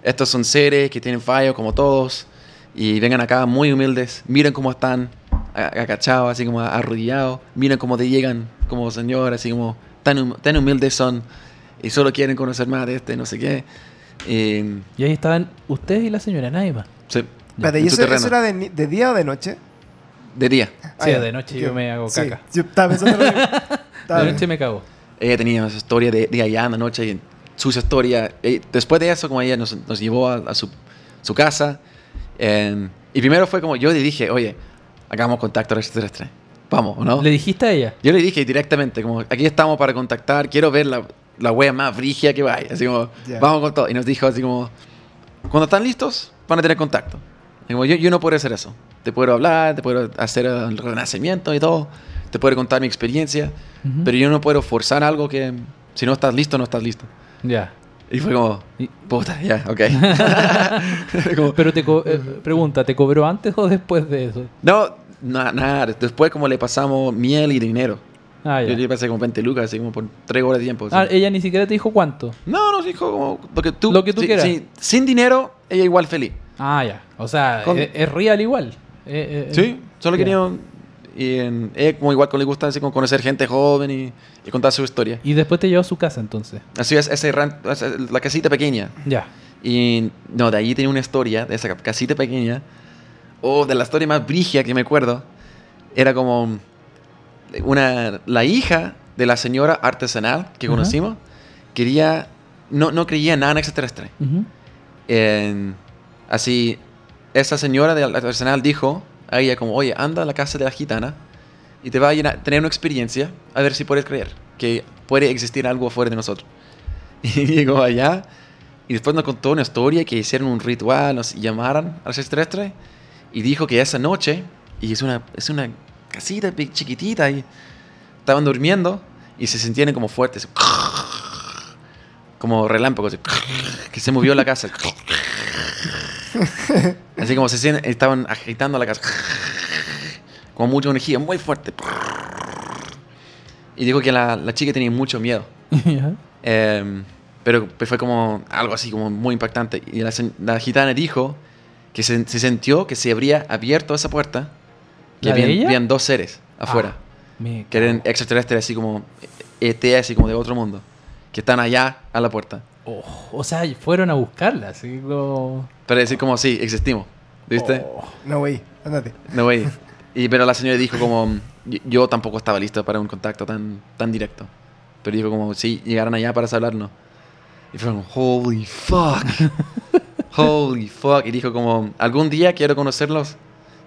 estos son seres que tienen fallos como todos y vengan acá muy humildes miren cómo están agachados así como arrodillados miren cómo te llegan como señor así como tan, hum- tan humildes son y solo quieren conocer más de este no sé qué y, Y ahí estaban ustedes y la señora, nadie más. sí, Espérate, en ¿y su eso, eso era de, día o de noche? De día. Ah, Sí, ya. de noche yo me hago Sí, caca. Yo estaba pensando De noche me cago. Ella tenía esa historia de, de allá en la noche, y su historia. Eh, después de eso, como ella nos, nos llevó a, a su, su casa, eh, y primero fue como yo le dije, oye, hagamos contacto extraterrestre. Vamos, ¿o ¿no? ¿Le dijiste a ella? Yo le dije directamente, como, aquí estamos para contactar, quiero ver la, la wea más frigia que vaya. Así como, Ya. vamos con todo. Y nos dijo así como, cuando están listos, van a tener contacto. Y como, yo, yo no puedo hacer eso. Te puedo hablar, te puedo hacer el renacimiento y todo. Te puedo contar mi experiencia. Ujú. Pero yo no puedo forzar algo que, si no estás listo, no estás listo. Ya. Y fue como, puta, ya, ok. Como, Pero te co- eh, pregunta, ¿te cobró antes o después de eso? no, na- nada. Después como le pasamos miel y dinero. Ah, Yo ya. le pasé como 20 lucas, así como por 3 horas de tiempo. así. Ah, ella ni siquiera te dijo cuánto. No, no, dijo como lo que tú, Lo que tú sí, quieras. sí, sin dinero, ella igual feliz. Ah, ya. O sea, Con- es, es real igual. Eh, eh, Sí, solo ya. quería y en, ella como igual que le gusta así como conocer gente joven y, y contar su historia. Y después te llevó a su casa entonces. Así es, ese ran- la casita pequeña. Ya. Y no, de ahí tenía una historia de esa casita pequeña. O de la historia más brigia que me acuerdo. Era como una la hija de la señora artesanal que Ajá. conocimos quería no, no creía en nada en extraterrestre. Ujú. En- así, esa señora del arsenal dijo a ella como, oye, anda a la casa de la gitana y te va a tener una experiencia a ver si puedes creer que puede existir algo afuera de nosotros. Y llegó allá y después nos contó una historia que hicieron un ritual, nos llamaran a los extraterrestres y dijo que esa noche, y es una, es una casita chiquitita y estaban durmiendo y se sentían como fuertes, como relámpagos, que se movió la casa. Así como se sienten, estaban agitando la casa. Con mucha energía, muy fuerte. Y dijo que la, la chica tenía mucho miedo. Eh, pero pues fue como algo así como muy impactante. Y la, gitana dijo que se, se sintió que se habría abierto esa puerta. Que ¿La de habían, habían dos seres afuera. Ah, me Que eran extraterrestres así como ET, así como de otro mundo. Que están allá a la puerta. Oh, o sea, fueron a buscarla, así como... Pero decir como, sí, existimos. ¿Viste? Oh. No, güey, ándate. No, güey. Y, pero la señora dijo como, yo, tampoco estaba listo para un contacto tan, tan directo. Pero dijo como, sí, llegaron allá para hablarnos. Y fue como, holy fuck. holy fuck. Y dijo como, algún día quiero conocerlos,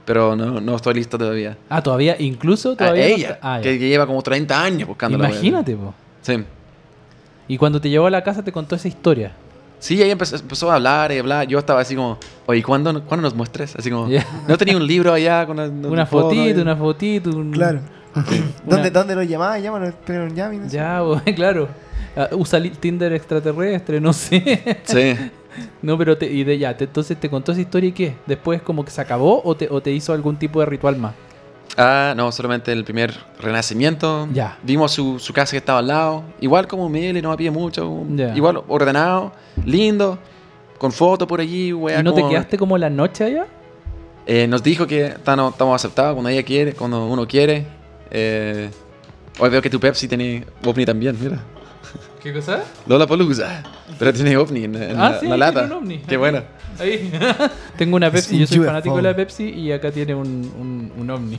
pero no, no estoy listo todavía. Ah, todavía, incluso A todavía... no ella, está- Ah, que lleva como 30 años buscando Imagínate, po. Sí. Y cuando te llevó a la casa te contó esa historia. Sí, ella empezó, empezó a hablar y hablar. Yo estaba así como, oye, ¿cuándo, ¿cuándo nos muestres? Así como, no tenía un libro allá con una, Una foto fotito, una fotito. un- Claro. Una- ¿Dónde, ¿Dónde lo llamaba? Llámalo, pero no. Ya, claro. Ah, Usa Tinder extraterrestre, no sé. Sí. no, pero te, y de ya, te- entonces te contó esa historia y qué? ¿Después como que se acabó o te, o te hizo algún tipo de ritual más? Ah, no, solamente el primer renacimiento. Ya. Vimos su, su casa que estaba al lado. Igual como Mele, no había mucho. Ya. Igual ordenado, lindo, con foto por allí, ¿Y no te quedaste como la noche allá? Eh, nos dijo que estamos, estamos aceptados cuando ella quiere, cuando uno quiere. Eh, hoy veo que tu Pepsi tiene ovni también, mira. ¿Qué cosa? Lola Palusa. Pero tiene ovni en, en Ah, la, sí, la ahí lata. tiene un ovni. Qué buena. Ahí. Tengo una Pepsi, un yo soy UFO. fanático de la Pepsi y acá tiene un, un, un ovni.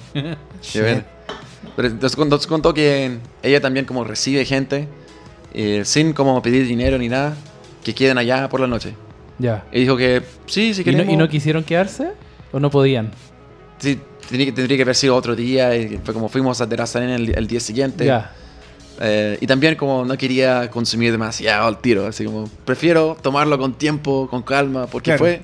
Qué buena. Pero entonces contó, contó que ella también como recibe gente eh, sin como pedir dinero ni nada, que queden allá por la noche. ya. Y dijo que sí, si ¿Y no, queremos. ¿Y no quisieron quedarse? ¿O no podían? sí, tendría, que- tendría que haber sido otro día. Y fue como fuimos a Terrazanén el, el día siguiente. Ya. Eh, y también como no quería consumir demasiado al tiro. Así como prefiero tomarlo con tiempo, con calma. Porque Claro. fue,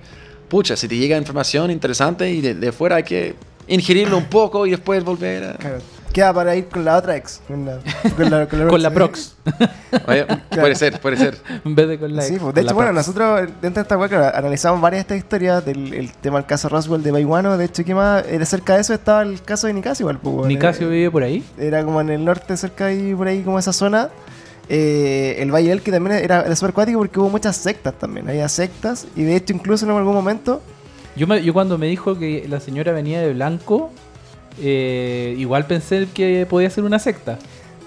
pucha, si te llega información interesante y de, de fuera hay que ingerirlo un poco y después volver a... Claro. Queda para ir con la otra ex. Con la, con la, Con la Prox. Oye, Puede ser, puede ser. en vez de con la Sí, ex, pues, de hecho, bueno, Prox. nosotros dentro de esta web analizamos varias de estas historias del el tema del caso Roswell de Baiwano. De hecho, ¿qué más? Era cerca de eso estaba el caso de Nicasio, igual. Pues, ¿Nicasio era, vive por ahí? era como en el norte, cerca ahí, por ahí, como esa zona. Eh, el Valle del que también era, era súper acuático porque hubo muchas sectas también. Había sectas y de hecho, incluso en algún momento. Yo, me- yo cuando me dijo que la señora venía de blanco, eh, igual pensé que podía ser una secta.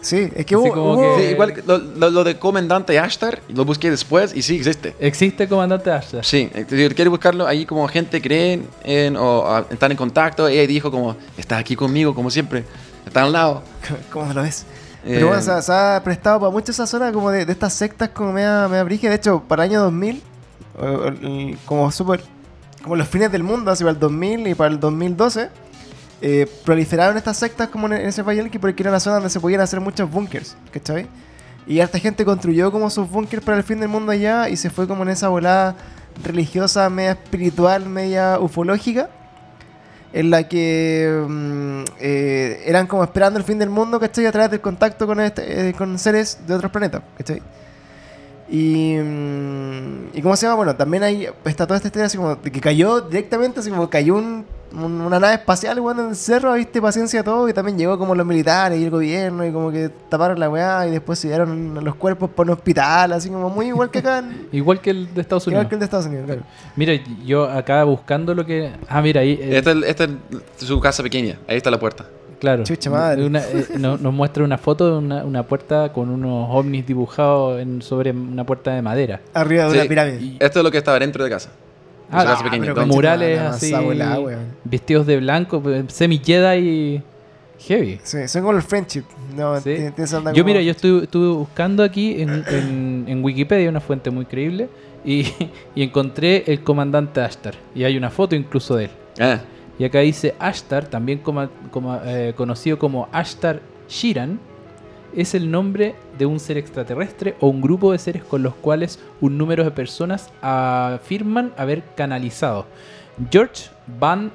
Sí, es que hubo, como hubo- que- Sí, igual lo, lo- lo de comandante Ashtar, lo busqué después y sí existe. ¿Existe comandante Ashtar? Sí, eh, si quiere buscarlo, ahí como gente cree en, o ah, están en contacto, ella dijo como, estás aquí conmigo como siempre, está al lado. ¿Cómo lo ves? Eh, Pero bueno, se, se ha prestado para mucho esa zona como de, de estas sectas como media, media. De hecho, para el año 2000, o- o- el- como súper... Como los fines del mundo, así para el 2000 y para el 2012, eh, proliferaron estas sectas como en, ese país porque era una zona donde se podían hacer muchos bunkers, ¿cachai? Y harta gente construyó como sus bunkers para el fin del mundo allá y se fue como en esa volada religiosa, media espiritual, media ufológica en la que mm, eh, eran como esperando el fin del mundo, ¿cachai? A través del contacto con, este- eh, con seres de otros planetas, ¿cachai? Y, mm, y ¿cómo se llama? Bueno, también hay, está toda esta historia así como de que cayó directamente, así como cayó un- una nave espacial, weón, en el cerro, viste, paciencia todo, y también llegó como los militares y el gobierno, y como que taparon la weá, y después se dieron los cuerpos por un hospital, así como muy igual que acá, en, Igual que el de Estados Unidos. igual que el de Estados Unidos, claro. Mira, yo acá buscando lo que... Ah, mira, ahí... eh, Esta, es- esta es su casa pequeña, ahí está la puerta. Claro. Chucha madre. Una- eh, no- nos muestra una foto de una, una puerta con unos ovnis dibujados en- sobre una puerta de madera. Arriba de una pirámide. Y- Esto es lo que estaba dentro de casa. Ah, ah, murales así, vestidos de blanco, semi y heavy. Sí, son como los friendship. No, Sí. tiene- tiene Yo como- mira, yo estuve, estuve buscando aquí en, en- en Wikipedia, una fuente muy creíble, y, y encontré el comandante Ashtar. Y hay una foto incluso de él. Ah, Y acá dice Ashtar, también coma- coma- eh, conocido como Ashtar Shiran, es el nombre de un ser extraterrestre o un grupo de seres con los cuales un número de personas afirman haber canalizado. George Van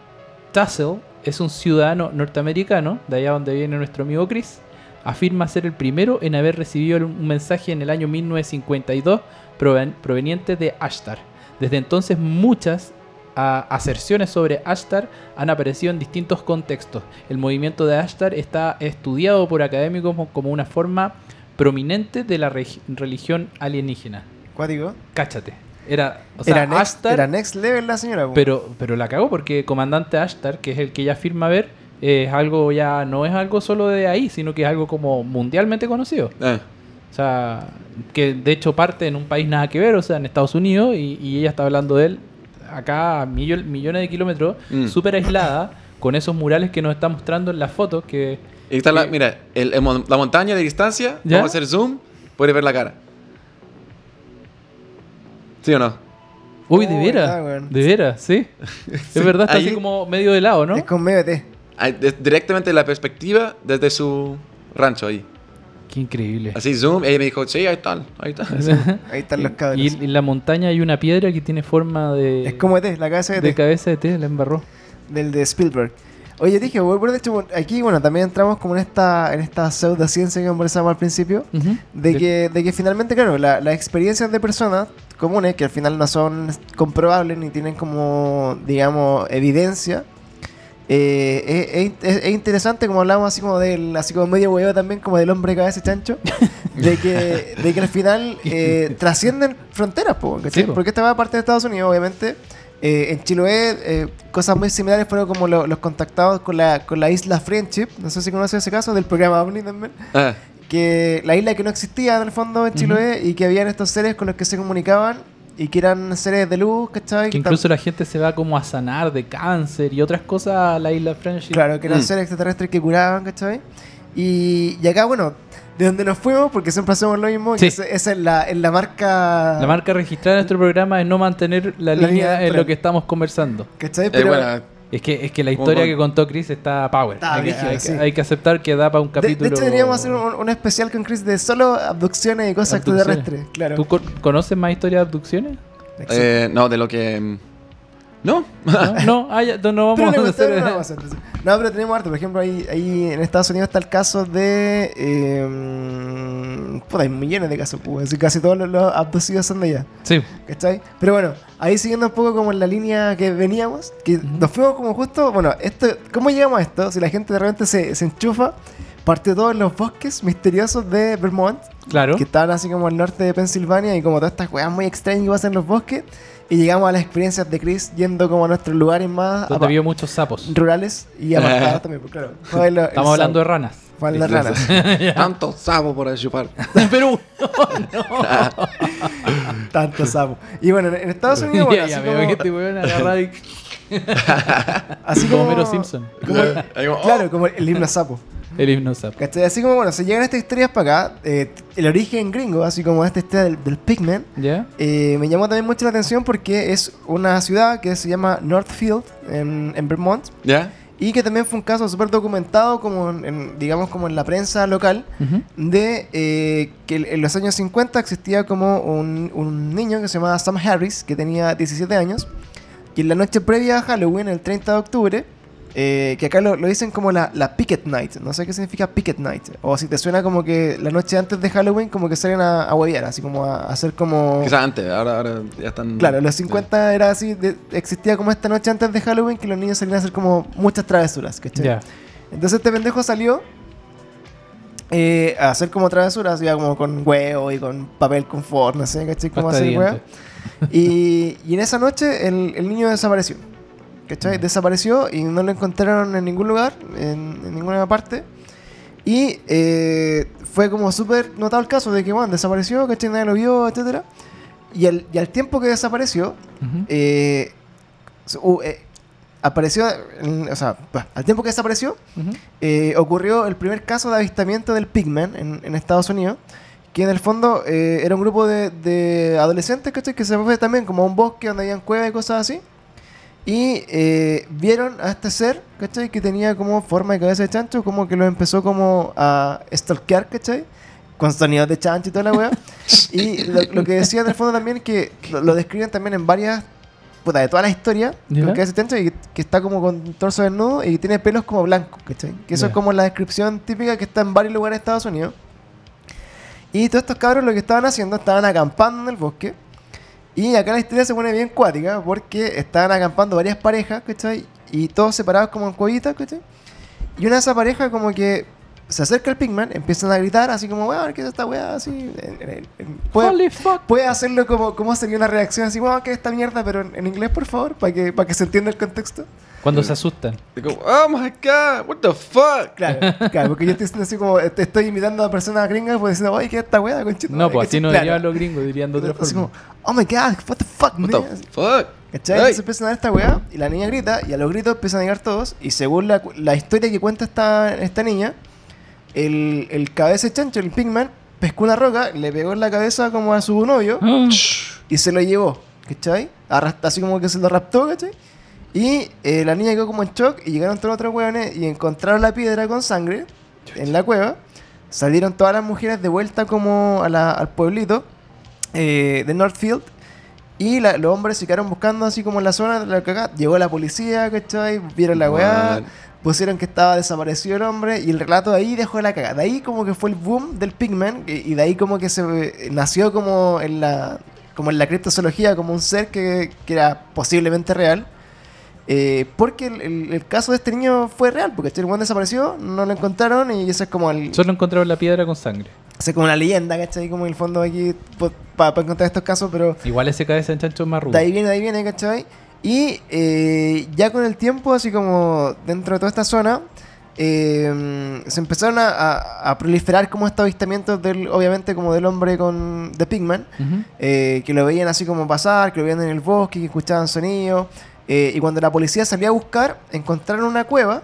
Tassel es un ciudadano norteamericano, de allá donde viene nuestro amigo Chris, afirma ser el primero en haber recibido un mensaje en el año 1952 proven- proveniente de Ashtar. Desde entonces muchas a- aserciones sobre Ashtar han aparecido en distintos contextos. El movimiento de Ashtar está estudiado por académicos como una forma prominente de la religión alienígena. Cuático. Cáchate. Era, o sea, era, next, Ashtar, era next level la señora. po. pero, pero la cagó porque comandante Ashtar, que es el que ella afirma ver, es algo ya, no es algo solo de ahí, sino que es algo como mundialmente conocido. ah. O sea, que de hecho parte en un país nada que ver, o sea, en Estados Unidos, y, y ella está hablando de él acá a millo- millones de kilómetros, Mm. súper aislada, con esos murales que nos está mostrando en las fotos, que... Y está la, que- mira, el- el mon- la montaña de distancia, ¿Ya? vamos a hacer zoom, puede ver la cara. ¿Sí o no? Uy, de veras, de veras, sí. Es verdad, está así como medio de lado, ¿no? Es con. Ah, de- directamente la perspectiva desde su rancho ahí. Qué increíble. Así zoom, ella me dijo, sí, ahí están, ahí están. Ahí están los cabros. y en la montaña hay una piedra que tiene forma de, es como ET, la cabeza de de ET. cabeza de té, la embarró. del de Spielberg. Oye, dije, bueno, de hecho, aquí, bueno, también entramos como en esta, en esta pseudociencia que conversamos al principio. De que, de que finalmente, claro, la- las experiencias de personas comunes, que al final no son comprobables ni tienen como, digamos, evidencia, eh, es, es- es interesante como hablamos así como del, así como medio huevo también, como del hombre cabeza chancho, de que, de que al final eh, trascienden fronteras, po, ¿cachai? Sí, po. porque esta va parte de Estados Unidos, obviamente. Eh, en Chiloé, eh, cosas muy similares fueron como lo- los contactados con la, con la isla Friendship, no sé si conoces ese caso, del programa OVNI también Ah, que la isla que no existía en el fondo en Chiloé y que habían estos seres con los que se comunicaban y que eran seres de luz, ¿cachai? Que incluso la gente se va como a sanar de cáncer y otras cosas a la isla Friendship. Claro, que eran Mm. seres extraterrestres que curaban, ¿cachai? Y, y acá, bueno, de donde nos fuimos, porque siempre hacemos lo mismo, Sí. esa es la, es la marca... La marca registrada de nuestro programa es no mantener la, La línea en lo que estamos conversando. ¿Cachai? eh, Pero, bueno, Es que, es que la historia que contó Chris está power. Está hay, que, brígida, hay que- sí. hay que aceptar que da para un capítulo. de hecho, deberíamos hacer un, un especial con Chris de solo abducciones y cosas Abducciones. extraterrestres. Claro. ¿Tú co- conoces más historias de abducciones? Eh, no, de lo que... No, No, no, ah, ya, no, Pero vamos a hacer. no, vamos a hacer eso. No, pero tenemos harto. Por ejemplo, ahí, ahí en Estados Unidos está el caso de. Eh, puta, hay millones de casos, pues. Casi todos los, los abducidos son de allá. Sí, ¿Cachai? Pero bueno, ahí siguiendo un poco como en la línea que veníamos, que nos fuimos como justo. Bueno, esto, ¿cómo llegamos a esto? Si la gente de repente se, se enchufa, partió todo en los bosques misteriosos de Vermont, claro. que estaban así como al norte de Pensilvania y como todas estas weas muy extrañas que pasan en los bosques. Y llegamos a las experiencias de Chris yendo como a nuestros lugares más Donde vio muchos sapos. rurales y apartados también, pues claro. Fue lo- Estamos hablando de sapo. ranas. Fan las ranas. Tanto sapo por ahí chupar. Pero Tanto sapo. Y bueno, en Estados Unidos, bueno, ya, que como, este weón agarra y... así como como Homero Simpson. como- como, oh. claro, como el himno sapo. El himno sapo. ¿Cachai? Así como, bueno, se llegan estas historias para acá. eh, el origen gringo, así como esta historia del, del Pigman, ¿Ya? eh, me llamó también mucho la atención porque es una ciudad que se llama Northfield, en, en Vermont, ¿Ya? y que también fue un caso súper documentado, como en, en, digamos, como en la prensa local, Ujú. de eh, que en los años 50 existía como un, un niño que se llamaba Sam Harris, que tenía 17 años, y en la noche previa a Halloween, el 30 de octubre, eh, que acá lo, lo dicen como la, la Picket Night, no sé qué significa Picket Night, o si te suena como que la noche antes de Halloween como que salen a, a huevear, así como a, a hacer como... Quizás antes, ahora, ahora ya están. Claro, en los 50 era así, de- existía como esta noche antes de Halloween que los niños salían a hacer como muchas travesuras, ¿cachai? Ya. Entonces este pendejo salió eh, a hacer como travesuras, ya como con huevo y con papel confort, no sé, ¿cachai? De hacer dientes. Y, y en esa noche el, el niño desapareció. ¿Cachai? Desapareció y no lo encontraron en ningún lugar, en, en ninguna parte. Y eh, fue como súper notado el caso de que, bueno, desapareció, ¿cachai? Nadie lo vio, etc. Y al, y al tiempo que desapareció, Ujú. eh, su- uh, eh, apareció, o sea, al tiempo que desapareció, Ujú. eh, ocurrió el primer caso de avistamiento del Pigman en, en Estados Unidos, que en el fondo eh, era un grupo de, de adolescentes ¿cachai? que se fue también como a un bosque donde habían cuevas y cosas así. Y eh, vieron a este ser, ¿cachai? Que tenía como forma de cabeza de chancho, como que lo empezó como a stalkear, ¿cachai? Con sonidos de chancho y toda la weá. y lo, lo que decía en el fondo también es que lo, lo describen también en varias, puta, de toda la historia, con cabeza de chancho y que está como con torso desnudo y tiene pelos como blancos, ¿cachai? Que eso es como la descripción típica que está en varios lugares de Estados Unidos. Y todos estos cabros lo que estaban haciendo, estaban acampando en el bosque. Y acá la historia se pone bien cuática porque estaban acampando varias parejas, ¿cachai? Y todos separados como en cuevitas, ¿cachai? Y una de esas parejas como que se acerca al Pigman, empiezan a gritar así como, weón, ¿qué es esta weá? Así, puede, Holy fuck. puede hacerlo como, como sería una reacción así, weón, ¿qué es esta mierda? Pero en, en inglés, por favor, para que, para que se entienda el contexto. Cuando se asustan. Como, oh my god, what the fuck. Claro, claro, porque yo estoy así como, te estoy imitando a personas gringas, pues diciendo, oye, ¿qué es esta weá, conchito? No, pues así no claro. dirían los gringos, dirían de otra Así forma. como, oh my god, what the fuck, What man? the fuck. ¿Cachai? Ay. Entonces empiezan a dar esta weá y la niña grita y a los gritos empiezan a llegar todos y según la, la historia que cuenta esta, esta niña, el, el cabeza de chancho, el Pigman, pescó una roca, le pegó en la cabeza como a su novio Ah. y se lo llevó, ¿cachai? Arrast- así como que se lo raptó, ¿cachai? Y eh, la niña quedó como en shock y llegaron todos los otros weones y encontraron la piedra con sangre en la cueva. Salieron todas las mujeres de vuelta como a la- al pueblito eh, de Northfield y la- los hombres se quedaron buscando así como en la zona de la cagada. Llegó la policía, ¿cachai? Vieron la weá, pusieron que estaba desaparecido el hombre y el relato de ahí dejó la cagada. De ahí como que fue el boom del Pigman y, y de ahí como que se eh, nació como en la como en la criptozoología como un ser que, que era posiblemente real. Eh, porque el, el- el caso de este niño fue real, porque el buen desapareció, no lo encontraron y eso es como el, Solo encontraron la piedra con sangre. esa es como la leyenda, ¿cachai? Como en el fondo aquí para encontrar estos casos, pero Igual ese cabeza de chancho es más rudo. de ahí viene, de ahí viene, ¿cachai? Y eh, ya con el tiempo, así como dentro de toda esta zona, eh, se empezaron a, a- a proliferar como estos avistamientos del, obviamente como del hombre con de Pigman, Ujú. eh, que lo veían así como pasar, que lo veían en el bosque, que escuchaban sonidos. Eh, y cuando la policía salía a buscar, encontraron una cueva.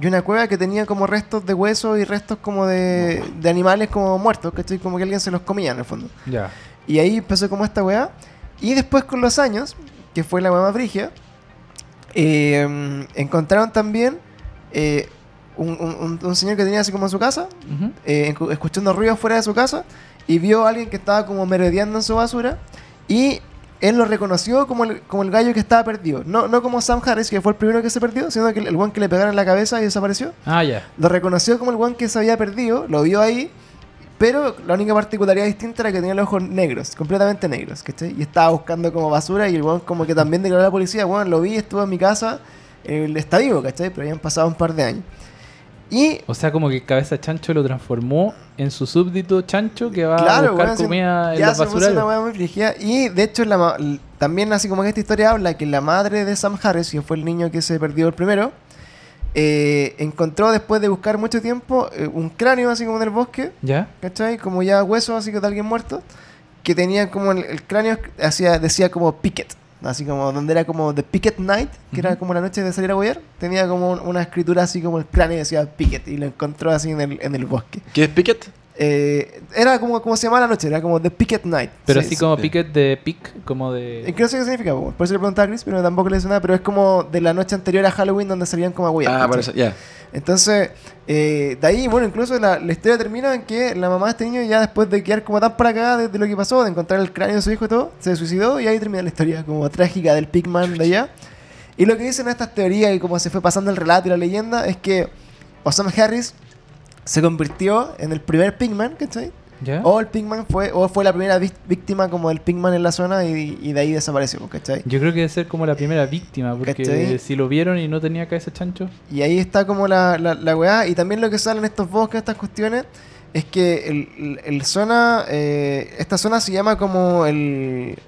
Y una cueva que tenía como restos de huesos y restos como de, de animales como muertos, ¿cachai? Como que alguien se los comía en el fondo. Ya. Y ahí empezó como esta weá. Y después con los años, que fue la weá más brigia, eh, encontraron también eh, un, un- un- señor que tenía así como en su casa, Ujú. eh, escu- escuchando ruidos fuera de su casa, y vio a alguien que estaba como merodeando en su basura, y él lo reconoció como el, como el gallo que estaba perdido. No, no como Sam Harris, que fue el primero que se perdió, sino que el, el one que le pegaron en la cabeza y desapareció. Ah, ya. Lo reconoció como el one que se había perdido, lo vio ahí, pero la única particularidad distinta era que tenía los ojos negros, completamente negros, ¿cachai? Y estaba buscando como basura y el one como que también declaró a la policía, bueno, lo vi, estuvo en mi casa, él está vivo, ¿cachai? Pero habían pasado un par de años. Y O sea, como que cabeza chancho lo transformó en su súbdito chancho que va a buscar comida en ya se puso una muy brígida. Y de hecho, la también, así como que esta historia habla, que la madre de Sam Harris, que fue el niño que se perdió el primero, eh, encontró después de buscar mucho tiempo eh, un cráneo así como en el bosque, ¿Ya? ¿cachai? Como ya hueso así que de alguien muerto, que tenía como el, el cráneo, hacía, decía como Picket, así como donde era como The Picket Night, que era como la noche de salir a huear, tenía como un- una escritura así como el cráneo decía Picket y lo encontró así en el, en el bosque. ¿Qué es Pickett? Eh, era como, como se llamaba la noche, era como The Picket Night. Pero Sí, así sí. como sí. picket de pick, como Eh, de... que no sé qué significa, po. por eso le preguntaba a Chris, pero tampoco le nada, pero es como de la noche anterior a Halloween donde salían como a huear, Ah, por eso, ya. Entonces, eh, de ahí, bueno, incluso la, la historia termina en que la mamá de este niño, ya después de quedar como tan para acá de, de lo que pasó, de encontrar el cráneo de su hijo y todo, se suicidó y ahí termina la historia como trágica del Pigman de allá. Y lo que dicen estas teorías y cómo se fue pasando el relato y la leyenda es que Osama Harris se convirtió en el primer Pigman, ¿cachai? ¿Ya? O el Pigman fue, o fue la primera ví- víctima como del Pigman en la zona y, y de ahí desapareció, ¿cachai? Yo creo que debe ser como la primera víctima, porque ¿Cachai? si lo vieron y no tenía cabeza chancho... Y ahí está como la, la, la weá. Y también lo que sale en estos bosques, estas cuestiones, es que el, el- el zona, eh, esta zona se llama como el...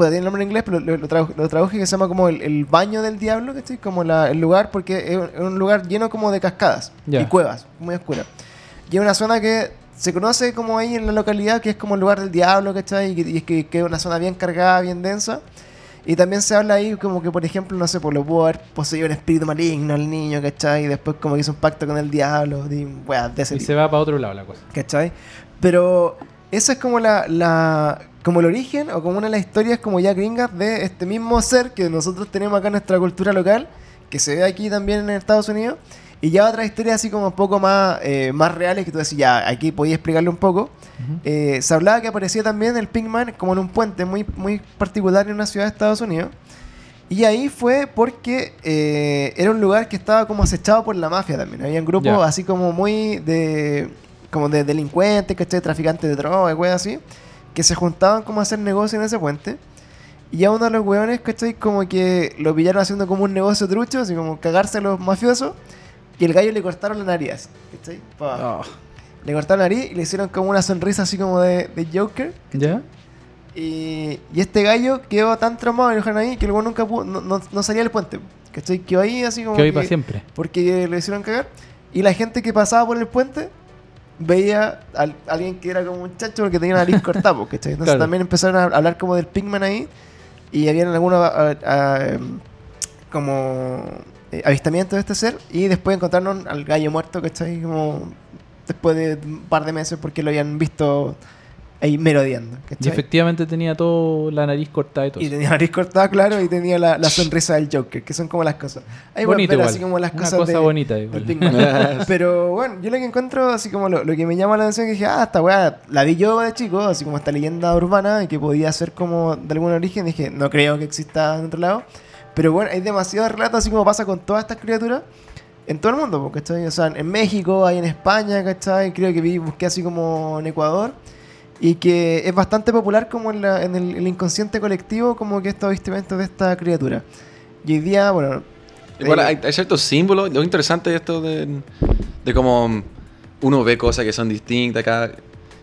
Puede tener nombre en inglés, pero lo, lo, tradu- lo traduje que se llama como el, el baño del diablo, ¿cachai? Como la, el lugar, porque es un, lugar lleno como de cascadas Ya. y cuevas, muy oscura. Y es una zona que se conoce como ahí en la localidad, que es como el lugar del diablo, ¿cachai? Y, y es que, que es una zona bien cargada, bien densa. Y también se habla ahí como que, por ejemplo, no sé, por lo pudo haber poseído un espíritu maligno al niño, ¿cachai? Y después como que hizo un pacto con el diablo, weas, de ese Y tipo, se va para otro lado la cosa. ¿cachai? Pero esa es como la, la como el origen o como una de las historias como ya gringas de este mismo ser que nosotros tenemos acá en nuestra cultura local, que se ve aquí también en Estados Unidos. Y ya otras historias así como un poco más, eh, más reales que tú decís, ya, aquí podía explicarle un poco. Eh, se hablaba que aparecía también el Pinkman como en un puente muy, muy particular en una ciudad de Estados Unidos. Y ahí fue porque eh, era un lugar que estaba como acechado por la mafia también. Había un grupo Ya. así como muy de como de delincuentes, ¿cachai? Traficantes de drogas, wey así, que se juntaban como a hacer negocio en ese puente. Y a uno de los weones, ¿cachai? Como que lo pillaron haciendo como un negocio trucho, así como cagarse a los mafiosos. Y el gallo le cortaron la nariz, ¿cachai? Ah, Le cortaron la nariz y le hicieron como una sonrisa así como de, de Joker. ¿Ya? Y, y este gallo quedó tan traumado dejaron ahí que luego nunca pudo, no, no- no salía del puente. ¿Cachai? Quedó ahí así como. Que hoy que- para siempre. Porque le hicieron cagar. Y la gente que pasaba por el puente veía a alguien que era como un chancho porque tenía la nariz cortada, ¿cachai? Entonces Claro. también empezaron a hablar como del Pigman ahí. Y habían algunos a- a- em, como eh, avistamientos de este ser. Y después encontraron al gallo muerto, ¿cachai? Como después de un par de meses porque lo habían visto ahí merodeando, Y ¿cachai? efectivamente tenía todo la nariz cortada y todo. Y tenía la nariz cortada, claro, y tenía la, la sonrisa del Joker, que son como las cosas. Ahí bonito igual. así como las Una cosas cosa de- bonita igual. Pigman. Pero bueno, yo lo que encuentro, así como lo, lo que me llama la atención, es que dije, ah, esta weá, la vi yo de chico, así como esta leyenda urbana, y que podía ser como de algún origen, dije, no creo que exista en otro lado. Pero bueno, hay demasiados relatos, así como pasa con todas estas criaturas. En todo el mundo, ¿cachai? O sea, en México, hay en España, ¿cachai? Creo que vi, busqué así como en Ecuador. Y que es bastante popular como en, la- en el, el inconsciente colectivo, como que estos avistamientos de esta criatura. Y hoy día, bueno... Igual eh, hay, hay ciertos símbolos. Lo interesante de esto de, de cómo uno ve cosas que son distintas.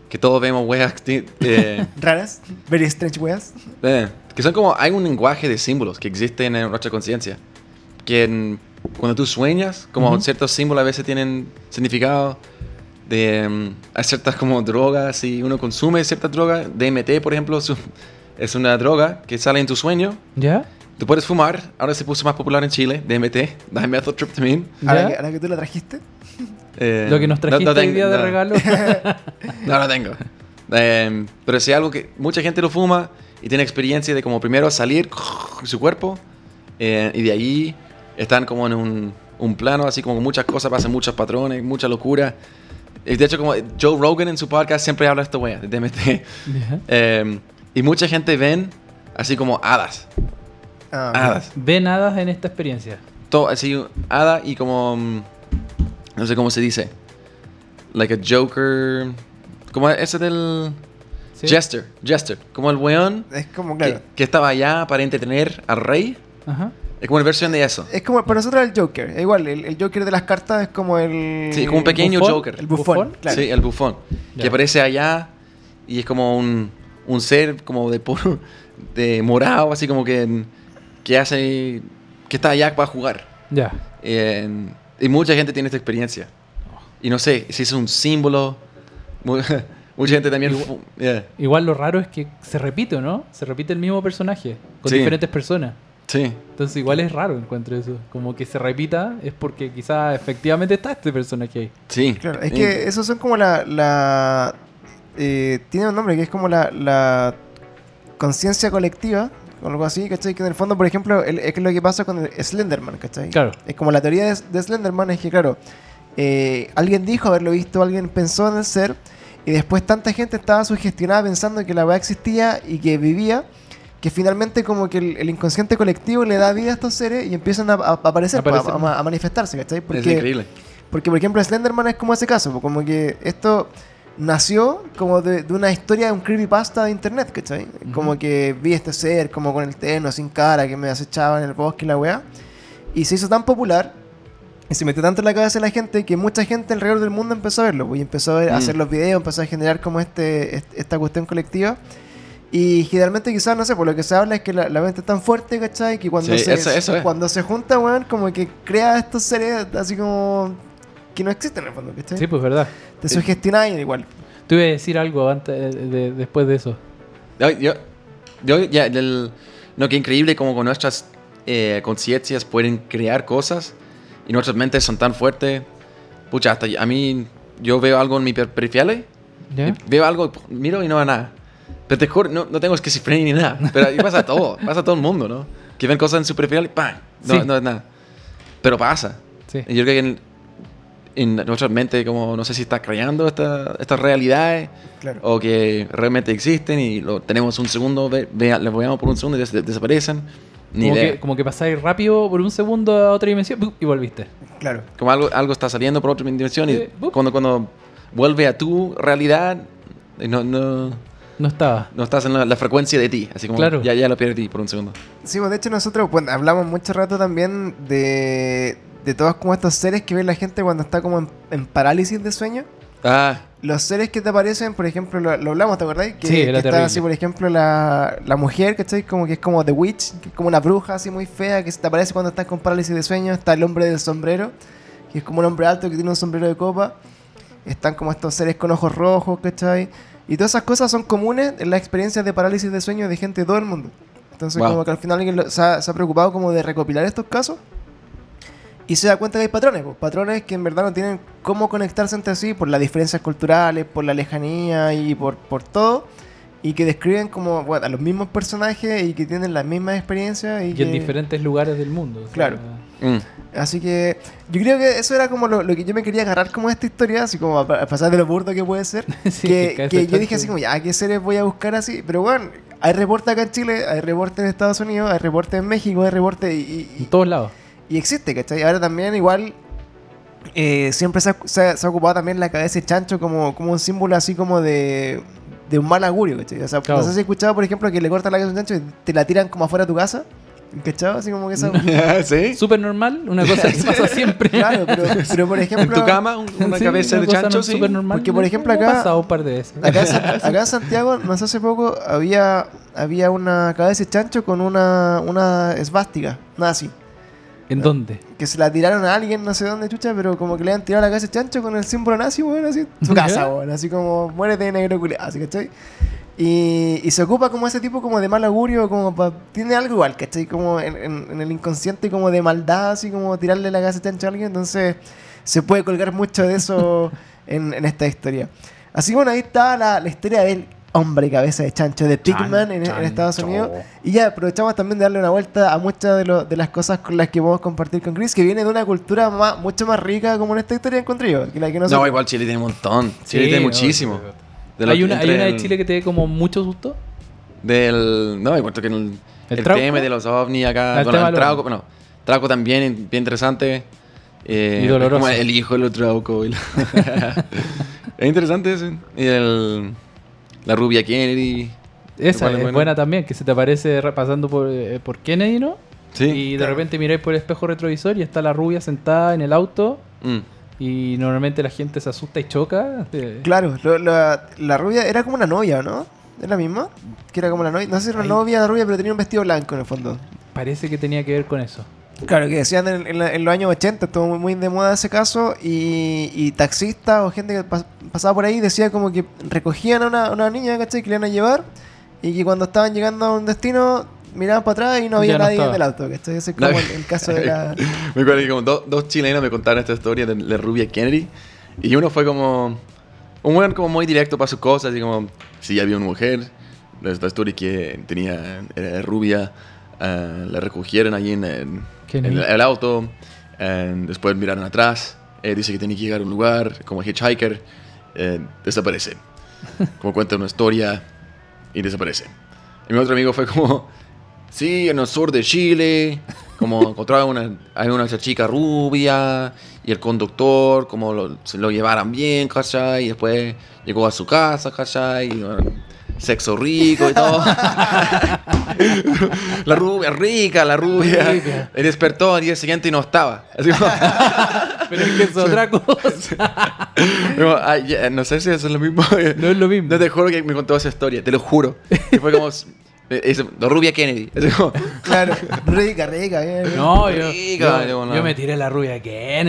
Que todos vemos weas eh, raras, very strange weas. eh, que son como. Hay un lenguaje de símbolos que existen en nuestra conciencia. Que en- cuando tú sueñas, como Ujú. ciertos símbolos a veces tienen significado. De, mm, hay ciertas como drogas. Si uno consume ciertas drogas, DMT, por ejemplo, es una droga que sale en tu sueño. ¿Ya? Tú puedes fumar. Ahora se puso más popular en Chile. DMT, dimethyltryptamine. Ahora que, ahora que tú la trajiste. Eh, Lo que nos no- trajiste no hoy tengo- día de no. regalo. No lo tengo. Eh, pero si algo que mucha gente lo fuma y tiene experiencia de como primero salir su cuerpo eh, y de ahí están como en un, un plano así como muchas cosas, pasan muchos patrones, mucha locura. Y de hecho como Joe Rogan en su podcast siempre habla de esta wea, de DMT. Eh, y mucha gente ven así como hadas. Ah, Hadas. Ven hadas en esta experiencia. Todo así, hada y como... mm, No sé cómo se dice. Like a Joker... Como ese del... ¿sí? Jester, Jester, como el weón Es como, que, que estaba allá para entretener al rey. Ajá. Es como una versión de eso. Es como, para nosotros el Joker. Es igual, el, el Joker de las cartas es como el. Sí, como un pequeño bufón, Joker. El bufón, ¿Bufón? claro. Sí, el bufón. Ya. Que aparece allá y es como un, un ser como de puro, de morado, así como que, que hace, que está allá para jugar. Ya. Eh, Y mucha gente tiene esta experiencia. Y no sé, si es un símbolo. mu- mucha gente también. fu- yeah. Igual lo raro es que se repite, ¿o no? Se repite el mismo personaje con Sí. diferentes personas. Sí. Entonces igual es raro encuentro eso. Como que se repita es porque quizá efectivamente está este personaje ahí. Sí. Claro, es que esos son como la. la eh, tiene un nombre que es como la, la conciencia colectiva, o algo así, ¿cachai? Que en el fondo, por ejemplo, el- es que lo que pasa con el Slenderman, ¿cachai? Claro. Es como la teoría de, de Slenderman es que, claro, eh, alguien dijo haberlo visto, alguien pensó en el ser, y después tanta gente estaba sugestionada pensando que la weá existía y que vivía, que finalmente como que el, el inconsciente colectivo le da vida a estos seres y empiezan a, a- a aparecer, pues, a, a ma- a manifestarse, ¿cachai? es increíble. Porque, por ejemplo, Slenderman es como ese caso, pues, como que esto nació como de, de una historia de un creepypasta de internet, ¿cachai? Como que vi este ser, como con el terno, sin cara, que me acechaba en el bosque y la weá. Y se hizo tan popular y se metió tanto en la cabeza de la gente que mucha gente alrededor del mundo empezó a verlo, pues, y empezó a, ver- a Mm. hacer los videos, empezó a generar como este, este- esta cuestión colectiva. Y generalmente quizás, no sé, por lo que se habla es que la, la mente es tan fuerte, ¿cachai? Que cuando, Sí, se, eso- eso es. cuando se junta, weón, como que crea estos seres así como que no existen en el fondo, ¿cachai? Sí, pues verdad. Te sugestionáis igual. Tú ibas a decir algo antes de, de- después de eso. Yo, yo, yo ya, del- no, qué increíble como con nuestras eh, conciencias pueden crear cosas y nuestras mentes son tan fuertes. Pucha, hasta a mí, yo veo algo en mi per- periférico, ¿Ya? veo algo, miro y no veo nada. Pero te juro, no, no tengo esquizofrenia ni nada. Pero ahí pasa a todo, pasa a todo el mundo, ¿no? Que ven cosas en su y ¡pam! No, Sí. no es nada. Pero pasa. Sí. Y yo creo que en, en nuestra mente, como no sé si está creando esta- estas realidades Claro. o que realmente existen y lo tenemos un segundo, ve, vea- lo veamos por un segundo y des- desaparecen. Ni Como idea. que, como que pasáis rápido por un segundo a otra dimensión y volviste. Claro. Como algo, algo está saliendo por otra dimensión y bup. cuando, cuando vuelve a tu realidad, eh, no, no, No estaba. no estás en la, la frecuencia de ti. Así como Claro. ya, ya lo perdí por un segundo. Sí, pues de hecho nosotros bueno, hablamos mucho rato también de, de todos como estos seres que ve la gente cuando está como en, en parálisis de sueño. Ah, Los seres que te aparecen, por ejemplo, lo, lo hablamos, ¿te acordáis? Que, Sí, que era está terrible. así, por ejemplo, la, la mujer, ¿cachai? Como que es como The Witch, que es como una bruja así muy fea, que se te aparece cuando estás con parálisis de sueño. Está el hombre del sombrero, que es como un hombre alto que tiene un sombrero de copa. Están como estos seres con ojos rojos, ¿cachai? Y todas esas cosas son comunes en las experiencias de parálisis de sueño de gente de todo el mundo. Entonces, Wow. como que al final alguien lo- se, ha, se ha preocupado como de recopilar estos casos y se da cuenta que hay patrones, pues, patrones que en verdad no tienen cómo conectarse entre sí por las diferencias culturales, por la lejanía y por, por todo, y que describen como bueno, a los mismos personajes y que tienen las mismas experiencias. Y, Y que- en diferentes lugares del mundo. o sea, Claro. mm. Así que yo creo que eso era como lo, lo que yo me quería agarrar como esta historia, así como a, a pasar de lo burdo que puede ser. Sí, que, que yo dije así como, ya, ¿qué series voy a buscar así? Pero bueno, hay reporte acá en Chile, hay reporte en Estados Unidos, hay reporte en México, hay reporte y, y- En todos lados. y existe, ¿cachai? Ahora también igual eh, siempre se ha, se ha- se ha ocupado también la cabeza de chancho como, como un símbolo así como de, de un mal augurio, ¿cachai? O sea, Claro. no sé si has escuchado, por ejemplo, que le cortan la cabeza a un chancho y te la tiran como afuera de tu casa, ¿cachai? Así como que esa... ¿Sí? Súper normal, una cosa que pasa siempre. Claro, pero, pero por En ejemplo... tu cama, un- una Sí, cabeza una de chancho, no- sí. súper normal. Porque, por ejemplo, acá- pasado un par de veces. Acá, en acá en Santiago, no sé hace poco, había, había una cabeza de chancho con una, una esvástica, nazi. ¿En dónde? Que se la tiraron a alguien, no sé dónde, chucha, pero como que le han tirado la cabeza de chancho con el símbolo nazi, weón, así en su casa, weón, así como muérete de negro culiado, así, ¿cachai? Y, y se ocupa como ese tipo como de mal augurio, como pa- tiene algo igual, ¿cachai? Como en, en- en el inconsciente como de maldad, así como tirarle la de chancho a alguien, entonces se puede colgar mucho de eso en, en esta historia. Así que bueno, ahí está la, la historia del hombre cabeza de chancho de Pigman en, en Estados. Unidos. Y ya aprovechamos también de darle una vuelta a muchas de, lo- de las cosas con las que podemos compartir con Chris, que viene de una cultura más, mucho más rica como en esta historia encontré yo, que la que nosotros. No, igual Chile tiene un montón. Chile Sí, tiene no, muchísimo. ¿Hay una, ¿Hay una de el- Chile que te dé como mucho susto? Del. No, encuentro que el, ¿El el, tema de los ovnis acá. Ah, el tema el trauco, bueno, trauco también, bien interesante. Eh, Y doloroso. Como el hijo del trauco. y la- es interesante ese. Y el. La rubia Kennedy. Esa es bueno. buena también, que se te aparece re- pasando por, eh, por Kennedy, ¿no? Sí. y de claro. repente miráis por el espejo retrovisor y está la rubia sentada en el auto Mm. y normalmente la gente se asusta y choca. Eh, Claro, lo- la, la rubia era como una novia, ¿no? ¿Es la misma? Que era como la novia. No sé si era una Ay. novia, la rubia, pero tenía un vestido blanco en el fondo. Parece que tenía que ver con eso. Claro, que decían en, en la- en los años 80, estuvo muy, muy de moda ese caso, y, y taxistas o gente que pas- pasaba por ahí decía como que recogían a una, una niña, ¿cachai? Que le iban a llevar, y que cuando estaban llegando a un destino, miraban para atrás y no había Ya nadie en el auto, ¿cachai? Ese es como No. el, el caso de la... Me acuerdo que como do- dos chilenos me contaron esta historia de la rubia Kennedy. Y uno fue como... Un weón como muy directo para sus cosas. Así como... Si había una mujer. Esta historia que tenía... Era rubia. eh, la recogieron allí en, en- en el, el auto. después miraron atrás. eh, dice que tenía que llegar a un lugar. Como hitchhiker. eh, desaparece. Como cuenta una historia. Y desaparece. Y mi otro amigo fue como... Sí, en el sur de Chile, como encontraron una, hay una chica rubia y el conductor, como lo, se lo llevaran bien, ¿cachai? Y después llegó a su casa, ¿cachai? Y, bueno, sexo rico y todo. la rubia rica, la rubia. Rica. Y despertó al día siguiente y no estaba. Así como, Pero es que es otra cosa. como, "Ay, ya, no sé si eso es lo mismo. No es lo mismo. No te juro que me contó esa historia, te lo juro. Y fue como... es- la rubia Kennedy. Claro, rica, rica. bien, bien. No, yo, Rica, yo, digo, no. yo me tiré la rubia que-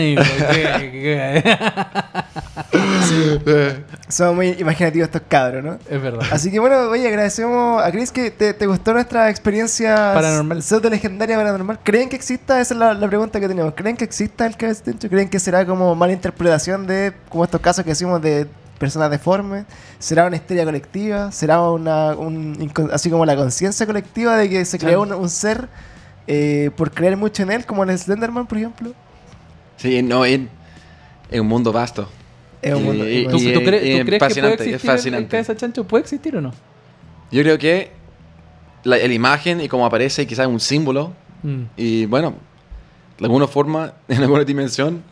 Son muy imaginativos estos cabros, ¿no? es verdad. Así que bueno, oye, agradecemos a Chris que te, te gustó nuestra experiencia Paranormal. pseudo legendaria paranormal. ¿Creen que exista? Esa es la, la pregunta que tenemos. ¿Creen que exista el cabeza? ¿Creen que será como mala interpretación de como estos casos que decimos de personas deformes? ¿Será una histeria colectiva? ¿Será una un inco- así como la conciencia colectiva de que se creó un, un ser eh, por creer mucho en él, como el Slenderman, por ejemplo? Sí, no, es, un mundo vasto. Es un mundo- y- ¿Tú, y- tú crees, y tú crees que puede fascinante, existir es cabeza chancho? ¿Puede existir o no? Yo creo que la, la imagen y cómo aparece quizás un símbolo. Mm. Y bueno, de alguna forma, en alguna dimensión,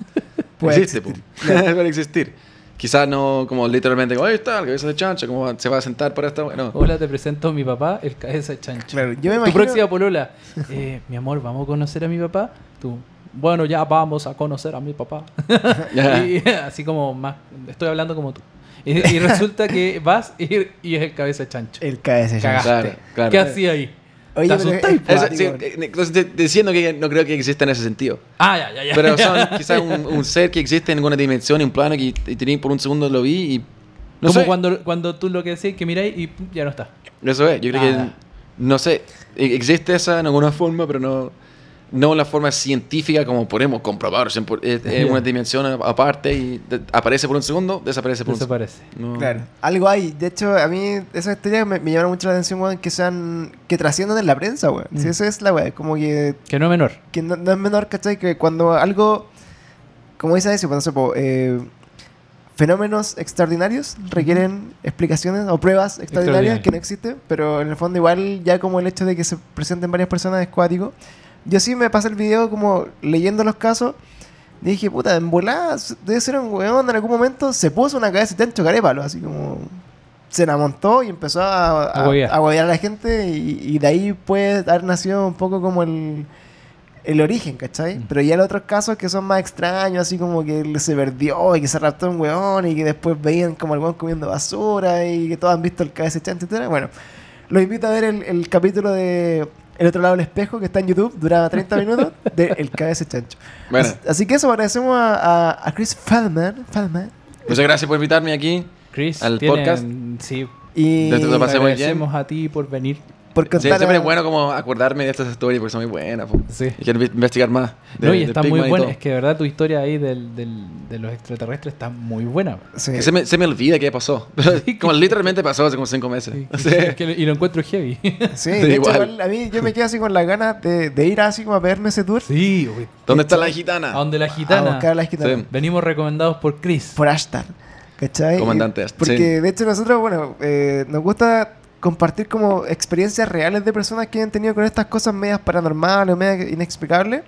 Puede existe. po. Puede existir. Quizás no como literalmente, como, ahí está, el cabeza de chancho, ¿cómo se va a sentar para esta? No. Hola, te presento a mi papá, el cabeza de chancho. Claro, yo me Tu imagino... próxima polola. Eh, mi amor, ¿vamos a conocer a mi papá? Tú. Bueno, ya vamos a conocer a mi papá. Y así como más. Estoy hablando como tú. Y, y resulta que vas y, y es el cabeza de chancho. El cabeza de chancho. Cagaste. Claro, claro. ¿Qué hacía ahí? Oye, ¿Te pero asustáis? es Eso, cuático. sí, eh, diciendo que no creo que exista en ese sentido. Ah, ya, ya, ya. Pero son quizás un, un ser que existe en alguna dimensión, en un plano que y tenía por un segundo lo vi y. No como sé. cuando, cuando tú lo que decís que miráis y ya no está. Eso es, yo creo Ah. que. No sé, e- existe esa en alguna forma, pero no. No en la forma científica como podemos comprobar. Es, es una dimensión aparte y aparece por un segundo, desaparece por Desaparece. un segundo. No. Claro, algo hay. De hecho, a mí esas historias me, me llamaron mucho la atención, weón, que sean, que trasciendan en la prensa, weón. Mm. Si esa es la weón, como que, Que no es menor. que no, no es menor, ¿cachai? Que cuando algo, como dice eso, cuando se po, eh, fenómenos extraordinarios requieren explicaciones o pruebas extraordinarias Extraordinarias. que no existen, pero en el fondo igual ya como el hecho de que se presenten varias personas es cuático. Yo sí me pasé el video como leyendo los casos. Dije, puta, en volada debe ser un weón en algún momento se puso una cabeza y te han carépalo, así como se la montó y empezó a, a, A la gente y, y de ahí puede haber nacido un poco como el, el origen, ¿cachai? Mm. Pero ya los otros casos que son más extraños, así como que se perdió y que se raptó un weón y que después veían como el weón comiendo basura y que todos han visto el cabeza chancho, etcétera. Bueno, los invito a ver el, el capítulo de El otro lado del espejo que está en YouTube, duraba 30 minutos, de El cabeza chancho. Bueno, Así, así que eso, agradecemos a, a, a Chris Feldman, Feldman muchas gracias por invitarme aquí. Chris, Al tienen- podcast. Sí. y Desde lo pasé muy bien. agradecemos a ti por venir. Por Sí, contar siempre a- es bueno como acordarme de estas historias porque son muy buenas. po. Sí. Y quiero inve- investigar más. de- no, y está muy buena. Es que de verdad tu historia ahí del, del- de los extraterrestres está muy buena. Sí. Que se, me, se me olvida qué pasó. como literalmente pasó hace como cinco meses. Sí, Sí. que- que- y lo encuentro heavy. Sí, de hecho, Igual. a mí yo me quedo así con las ganas de, de ir así como a verme ese tour. sí, güey. ¿Dónde está Sí. la gitana? A donde la A gitana. buscar a la gitana. Sí. Venimos recomendados por Chris. Por Ashtar. ¿Cachai? Comandante Ashtar, Porque sí. de hecho nosotros, bueno, eh, nos gusta compartir como experiencias reales de personas que han tenido con estas cosas medias paranormales o medias inexplicables.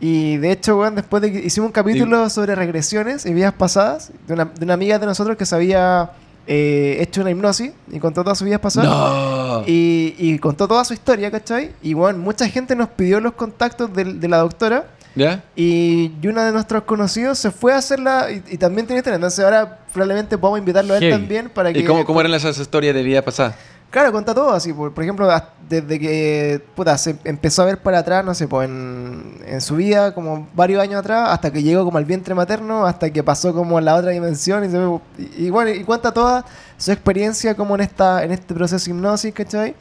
Y de hecho, bueno, después de que hicimos un capítulo sobre regresiones y vidas pasadas, de una, de una amiga de nosotros que se había eh, hecho una hipnosis y contó todas sus vidas pasadas. No. Y, y contó toda su historia, ¿cachai? Y bueno, mucha gente nos pidió los contactos del- de, la doctora. ¿Ya? Y, y uno de nuestros conocidos se fue a hacerla y, y también tiene historia. Entonces ahora probablemente podamos invitarlo a él Heavy. también para que... ¿Y cómo, cómo eran esas historias de vida pasada? Claro, cuenta todo, así, por, por ejemplo, desde que puta, se empezó a ver para atrás, no sé, pues en, en su vida, como varios años atrás, hasta que llegó como al vientre materno, hasta que pasó como a la otra dimensión, y, se y, y bueno, y cuenta toda su experiencia como en esta en este proceso de hipnosis, ¿cachai?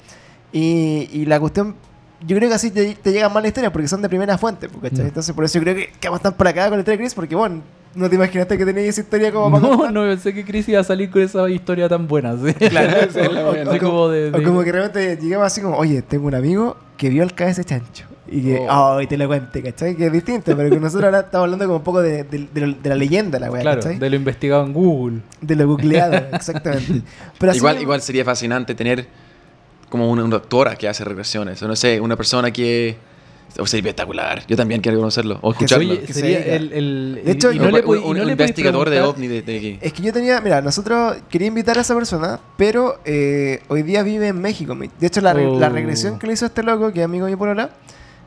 Y, y la cuestión, yo creo que así te, te llega más la historia, porque son de primera fuente, pues, ¿cachai? Mm. Entonces por eso yo creo que, que vamos a estar por acá con la historia de Chris, porque bueno, no te imaginaste que tenía esa historia como para No, contar. no pensé que Chris iba a salir con esa historia tan buena. ¿sí? Claro, Sí, la buena. Así como de- O de- como que realmente llegamos así como, oye, tengo un amigo que vio el cabeza de chancho. Y que, Oh. oh, te lo cuente, ¿cachai? Que es distinto, pero que nosotros ahora estamos hablando como un poco de, de- de lo- de la leyenda, la weá, Claro, ¿cachai? de lo investigado en Google. De lo googleado, exactamente. Pero así igual, igual sería fascinante tener como una, una doctora que hace regresiones. O no sé, una persona que. O sería espectacular. Yo también quiero conocerlo. O escucharlo. soy- que se sería el, el- De hecho, y Un- no le un, y un no podí investigador de ovni de, de aquí. Es que yo tenía, mira, nosotros quería invitar a esa persona, pero eh, hoy día vive en México. De hecho, la, re- la Oh. regresión que le hizo este loco, que es amigo mío por ahora,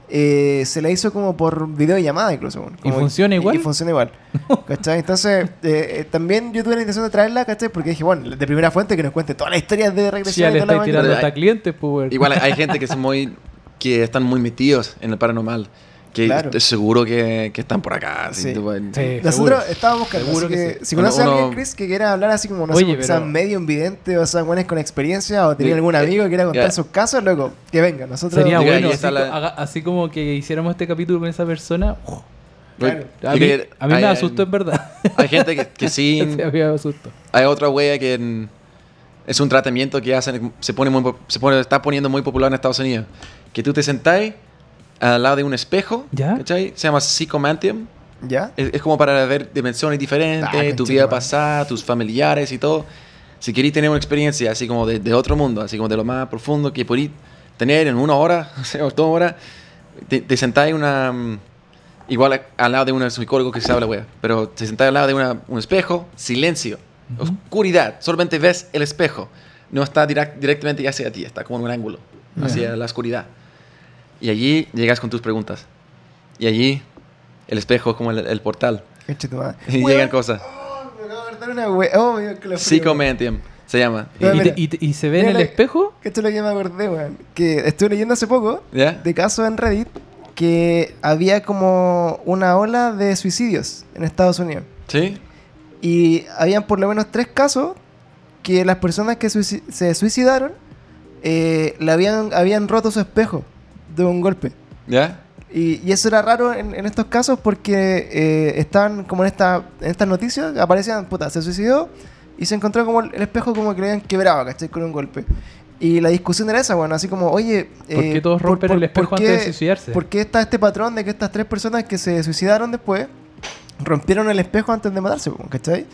eh, se la hizo como por videollamada incluso. bueno, ¿Y funciona igual? Y, funciona igual. ¿Cachai? Entonces, eh, eh, también yo tuve la intención de traerla, ¿cachai? Porque dije, bueno, de primera fuente que nos cuente todas las historias de Si regresión. ya le y toda la estáis tirando hasta clientes, pues. Igual hay gente que son muy. que están muy metidos en el paranormal. Que Claro. estoy seguro que, que están por acá. Sí. tipo, en- Sí. Nosotros Seguro. estábamos buscando. Que que sí. Si Uno- conoces a alguien, Chris, que quiera hablar así como, no sé, Oye, sea pero- medio invidente o sea, buenos con experiencia o tenía algún amigo que quiera contar sus casos, loco, que venga. Nosotros. Sería bueno, así, la- haga- así como que hiciéramos este capítulo con esa persona. uf, Claro. a mí, que a mí me hay- asustó en verdad. Hay gente que, que sí. Sí, a mí me asustó. Hay otra wea que en- es un tratamiento que hacen, se pone muy, se pone, está poniendo muy popular en Estados Unidos. Que tú te sentás al lado de un espejo, ¿Ya? ¿cachai? Se llama Psychomantium. ¿Ya? Es, es como para ver dimensiones diferentes, Ah, tu vida pasada, tus familiares y todo. Si queréis tener una experiencia así como de, de otro mundo, así como de lo más profundo que podéis tener en una hora, o dos horas, te, te sentáis en una... mm, Igual a- al lado de un psicólogo que se habla, wea. Pero te sentáis al lado de una- un espejo, silencio, oscuridad. Solamente ves el espejo. No está direct- directamente hacia ti, está como en un ángulo, hacia la oscuridad. Y allí llegas con tus preguntas. Y allí el espejo es como el, el portal. Y llegan cosas. Oh, me acabo de acordar una wea. Oh. Psychomentium se llama. ¿Y, mira. te- y te- y se ve en el espejo? Que esto es lo que me acordé, weón. Que estuve leyendo hace poco de casos en Reddit que había como una ola de suicidios en Estados Unidos. ¿Sí? Y habían por lo menos tres casos que las personas que suici- se suicidaron eh, le habían, habían roto su espejo de un golpe. ¿Ya? Y, y eso era raro en, en estos casos porque eh, estaban como en, esta, en estas noticias, aparecían, puta, se suicidó y se encontró como el, el espejo como que le habían quebrado, ¿cachai? Con un golpe. Y la discusión era esa, bueno, así como, oye... ¿Por qué todos rompen el espejo por antes de suicidarse? ¿Por qué está este patrón de que estas tres personas que se suicidaron después rompieron el espejo antes de matarse, ¿cachai?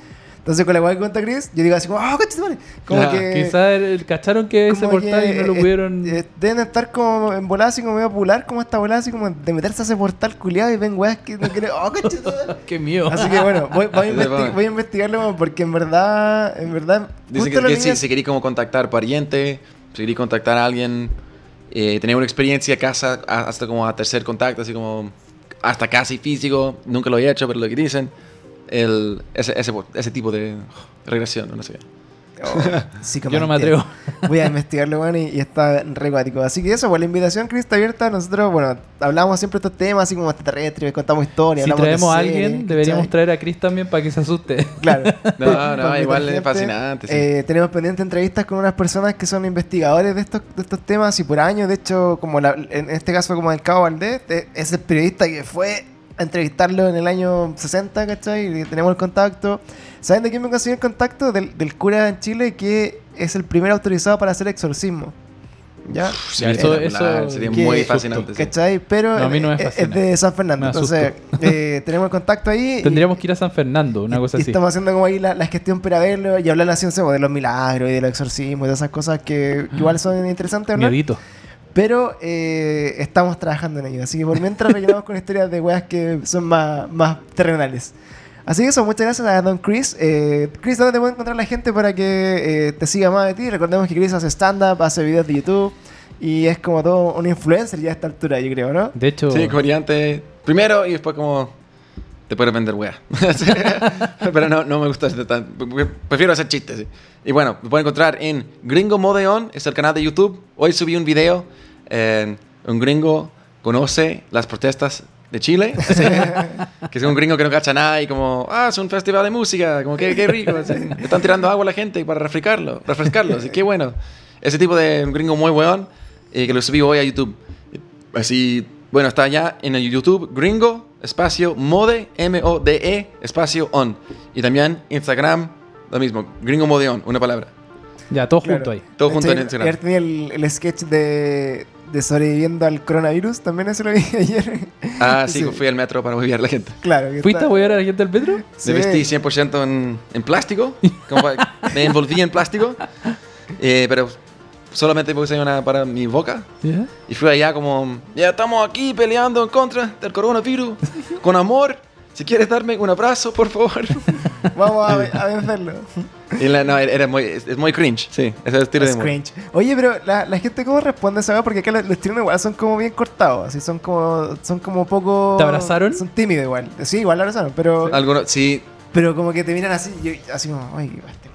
Entonces con la igual que cuenta Chris, yo digo así como, ¡ah, oh, Como Ya, que... Quizás el- cacharon que ese como portal y no lo eh, pudieron. eh, deben estar como en volada así como medio popular, como esta volada así como de meterse a ese portal culiado y ven weas que no quieren. ¡Oh, conchetumare! Qué mío. Así que bueno, voy, voy a, Sí, investi- vamos. voy a investigarlo porque en verdad, en verdad, Dicen justo que, que niña- si, si queréis como contactar pariente, si queréis contactar a alguien, eh, tener una experiencia casa hasta como a tercer contacto, así como hasta casi físico, nunca lo he hecho, pero lo que dicen, el, ese, ese, ese tipo de regresión, no sé. Oh, Yo no me atrevo. Voy a investigarlo, bueno, y, y está re. Así que eso, pues la invitación, Chris, está abierta. Nosotros, bueno, hablamos siempre de estos temas, así como extraterrestres, contamos historias, Si hablamos de traemos a alguien, deberíamos traer a Chris también para que se asuste. Claro. No, no, igual es fascinante, sí. Eh, tenemos pendiente entrevistas con unas personas que son investigadores de estos, de estos temas y por años, de hecho, como la- en este caso como el Cabo Valdés, eh, es el periodista que fue a entrevistarlo en el año 60, ¿cachai? Y tenemos el contacto. ¿Saben de quién me consiguió el contacto? Del, del cura en Chile que es el primer autorizado para hacer exorcismo. ¿Ya? Sí, eso- eso- sería que- muy fascinante. ¿Cachai? Pero No, a mí no me es, de San Fernando. Entonces, eh, tenemos el contacto ahí. y- Tendríamos que ir a San Fernando, una y- cosa y así. estamos haciendo como ahí la, la gestión para verlo y hablar así, no sé, de los milagros y de los exorcismos y de esas cosas que, que igual son interesantes hablar. Miedito. Pero eh, estamos trabajando en ello. Así que por mientras rellenamos con historias de weas que son más, más terrenales. Así que eso, muchas gracias a Don Chris. Eh, Chris, ¿dónde te puede encontrar la gente para que eh, te siga más de ti? Recordemos que Chris hace stand-up, hace videos de YouTube y es como todo un influencer ya a esta altura, yo creo, ¿no? De hecho, Sí, comediante primero y después como te puedes vender wea. Pero no, no me gusta hacer tan... Prefiero hacer chistes, sí. Y bueno, me pueden encontrar en Gringo Modeon, es el canal de YouTube. Hoy subí un video. en un gringo conoce las protestas de Chile. así, que es un gringo que no cacha nada y como, ah, es un festival de música, como que qué rico. Le están tirando agua a la gente para refrescarlo, refrescarlo, así qué bueno. Ese tipo de gringo muy weón y que lo subí hoy a YouTube. Así, bueno, está allá en el YouTube, gringo, espacio, mode, M-O-D-E, espacio, on. Y también Instagram, lo mismo, gringo mode on, una palabra. Ya, todo Claro. junto ahí. Todo junto en Este, Instagram. ayer tenía el, el sketch de, de sobreviviendo al coronavirus, también eso lo vi ayer. Ah, sí, Sí. fui al metro para movilizar a la gente. Claro. que ¿Fuiste está- a huear a la gente del metro? Sí. Me vestí 100% en, en plástico. como me envolví en plástico. eh, pero solamente puse una para mi boca. ¿Ya? Y fui allá como, ya estamos aquí peleando en contra del coronavirus. Con amor. Si quieres darme un abrazo, por favor. Vamos a, a vencerlo. Y la- no, era muy, es, es muy cringe. Sí, ese es el estilo de Es humor. cringe. Oye, pero la, la gente cómo responde a esa porque acá los, los chilenos igual son como bien cortados, así son como son como poco ¿Te abrazaron? Son tímidos igual. Sí, igual la abrazaron, pero Algunos, sí, pero como que te miran así y yo- así como, ay, qué este culiao",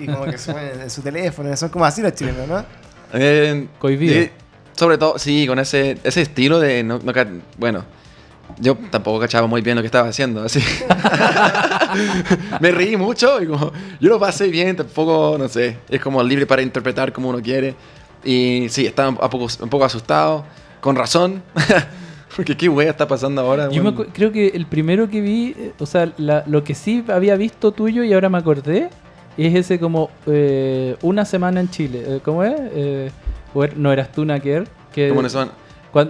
y, como que se en su teléfono, son como así los chilenos, ¿no? Eh, Cohibido. y sobre todo, sí, con ese, ese estilo de... No, no bueno, yo tampoco cachaba muy bien lo que estaba haciendo, así. Me reí mucho y como... Yo lo pasé bien, tampoco, no sé. Es como libre para interpretar como uno quiere. Y sí, estaba un poco, un poco asustado, con razón. Porque qué wea está pasando ahora. Yo me weón? acu- creo que el primero que vi, eh, o sea, la- lo que sí había visto tuyo y ahora me acordé, es ese como eh, una semana en Chile. Eh, ¿Cómo es? Eh, er- no eras tú, Naker. Que, ¿Cómo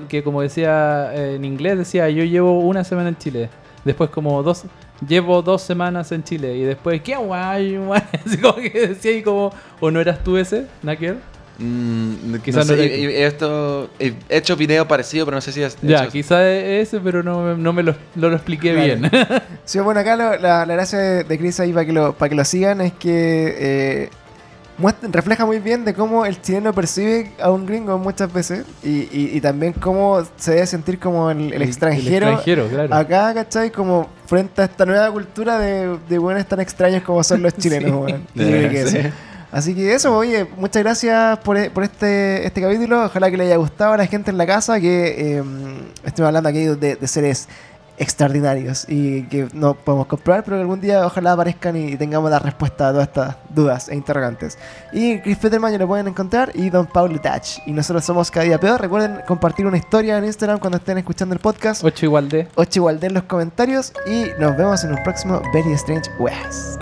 que como decía eh, en inglés, decía yo llevo una semana en Chile. Después como dos, llevo dos semanas en Chile. Y después, ¿qué guay, guay? Así como que decía ahí como, ¿o no eras tú ese, Naker? Mm, Quizás no sé, esto, he hecho video parecido, pero no sé si es... Ya, hecho- quizá es ese, pero no, me- no me lo, no lo expliqué Claro. bien. Sí, bueno, acá lo- la, la gracia de, Chris ahí para que lo, para que lo sigan es que eh, muestra- refleja muy bien de cómo el chileno percibe a un gringo muchas veces y, y- y también cómo se debe sentir como el, el extranjero, El extranjero, claro. acá, ¿cachai? Como frente a esta nueva cultura de, de buenos tan extraños como son los chilenos, Sí. eso. Así que eso, oye, muchas gracias por, por este, este capítulo. Ojalá que le haya gustado a la gente en la casa, que eh, estoy hablando aquí de, de seres extraordinarios y que no podemos comprobar, pero que algún día ojalá aparezcan y tengamos la respuesta a todas estas dudas e interrogantes. Y Chris Peterman ya lo pueden encontrar y Don Paulo Touch. Y nosotros somos Cada Día Peor. Recuerden compartir una historia en Instagram cuando estén escuchando el podcast. 8 igual de. 8 igual de en los comentarios y nos vemos en un próximo Very Strange West.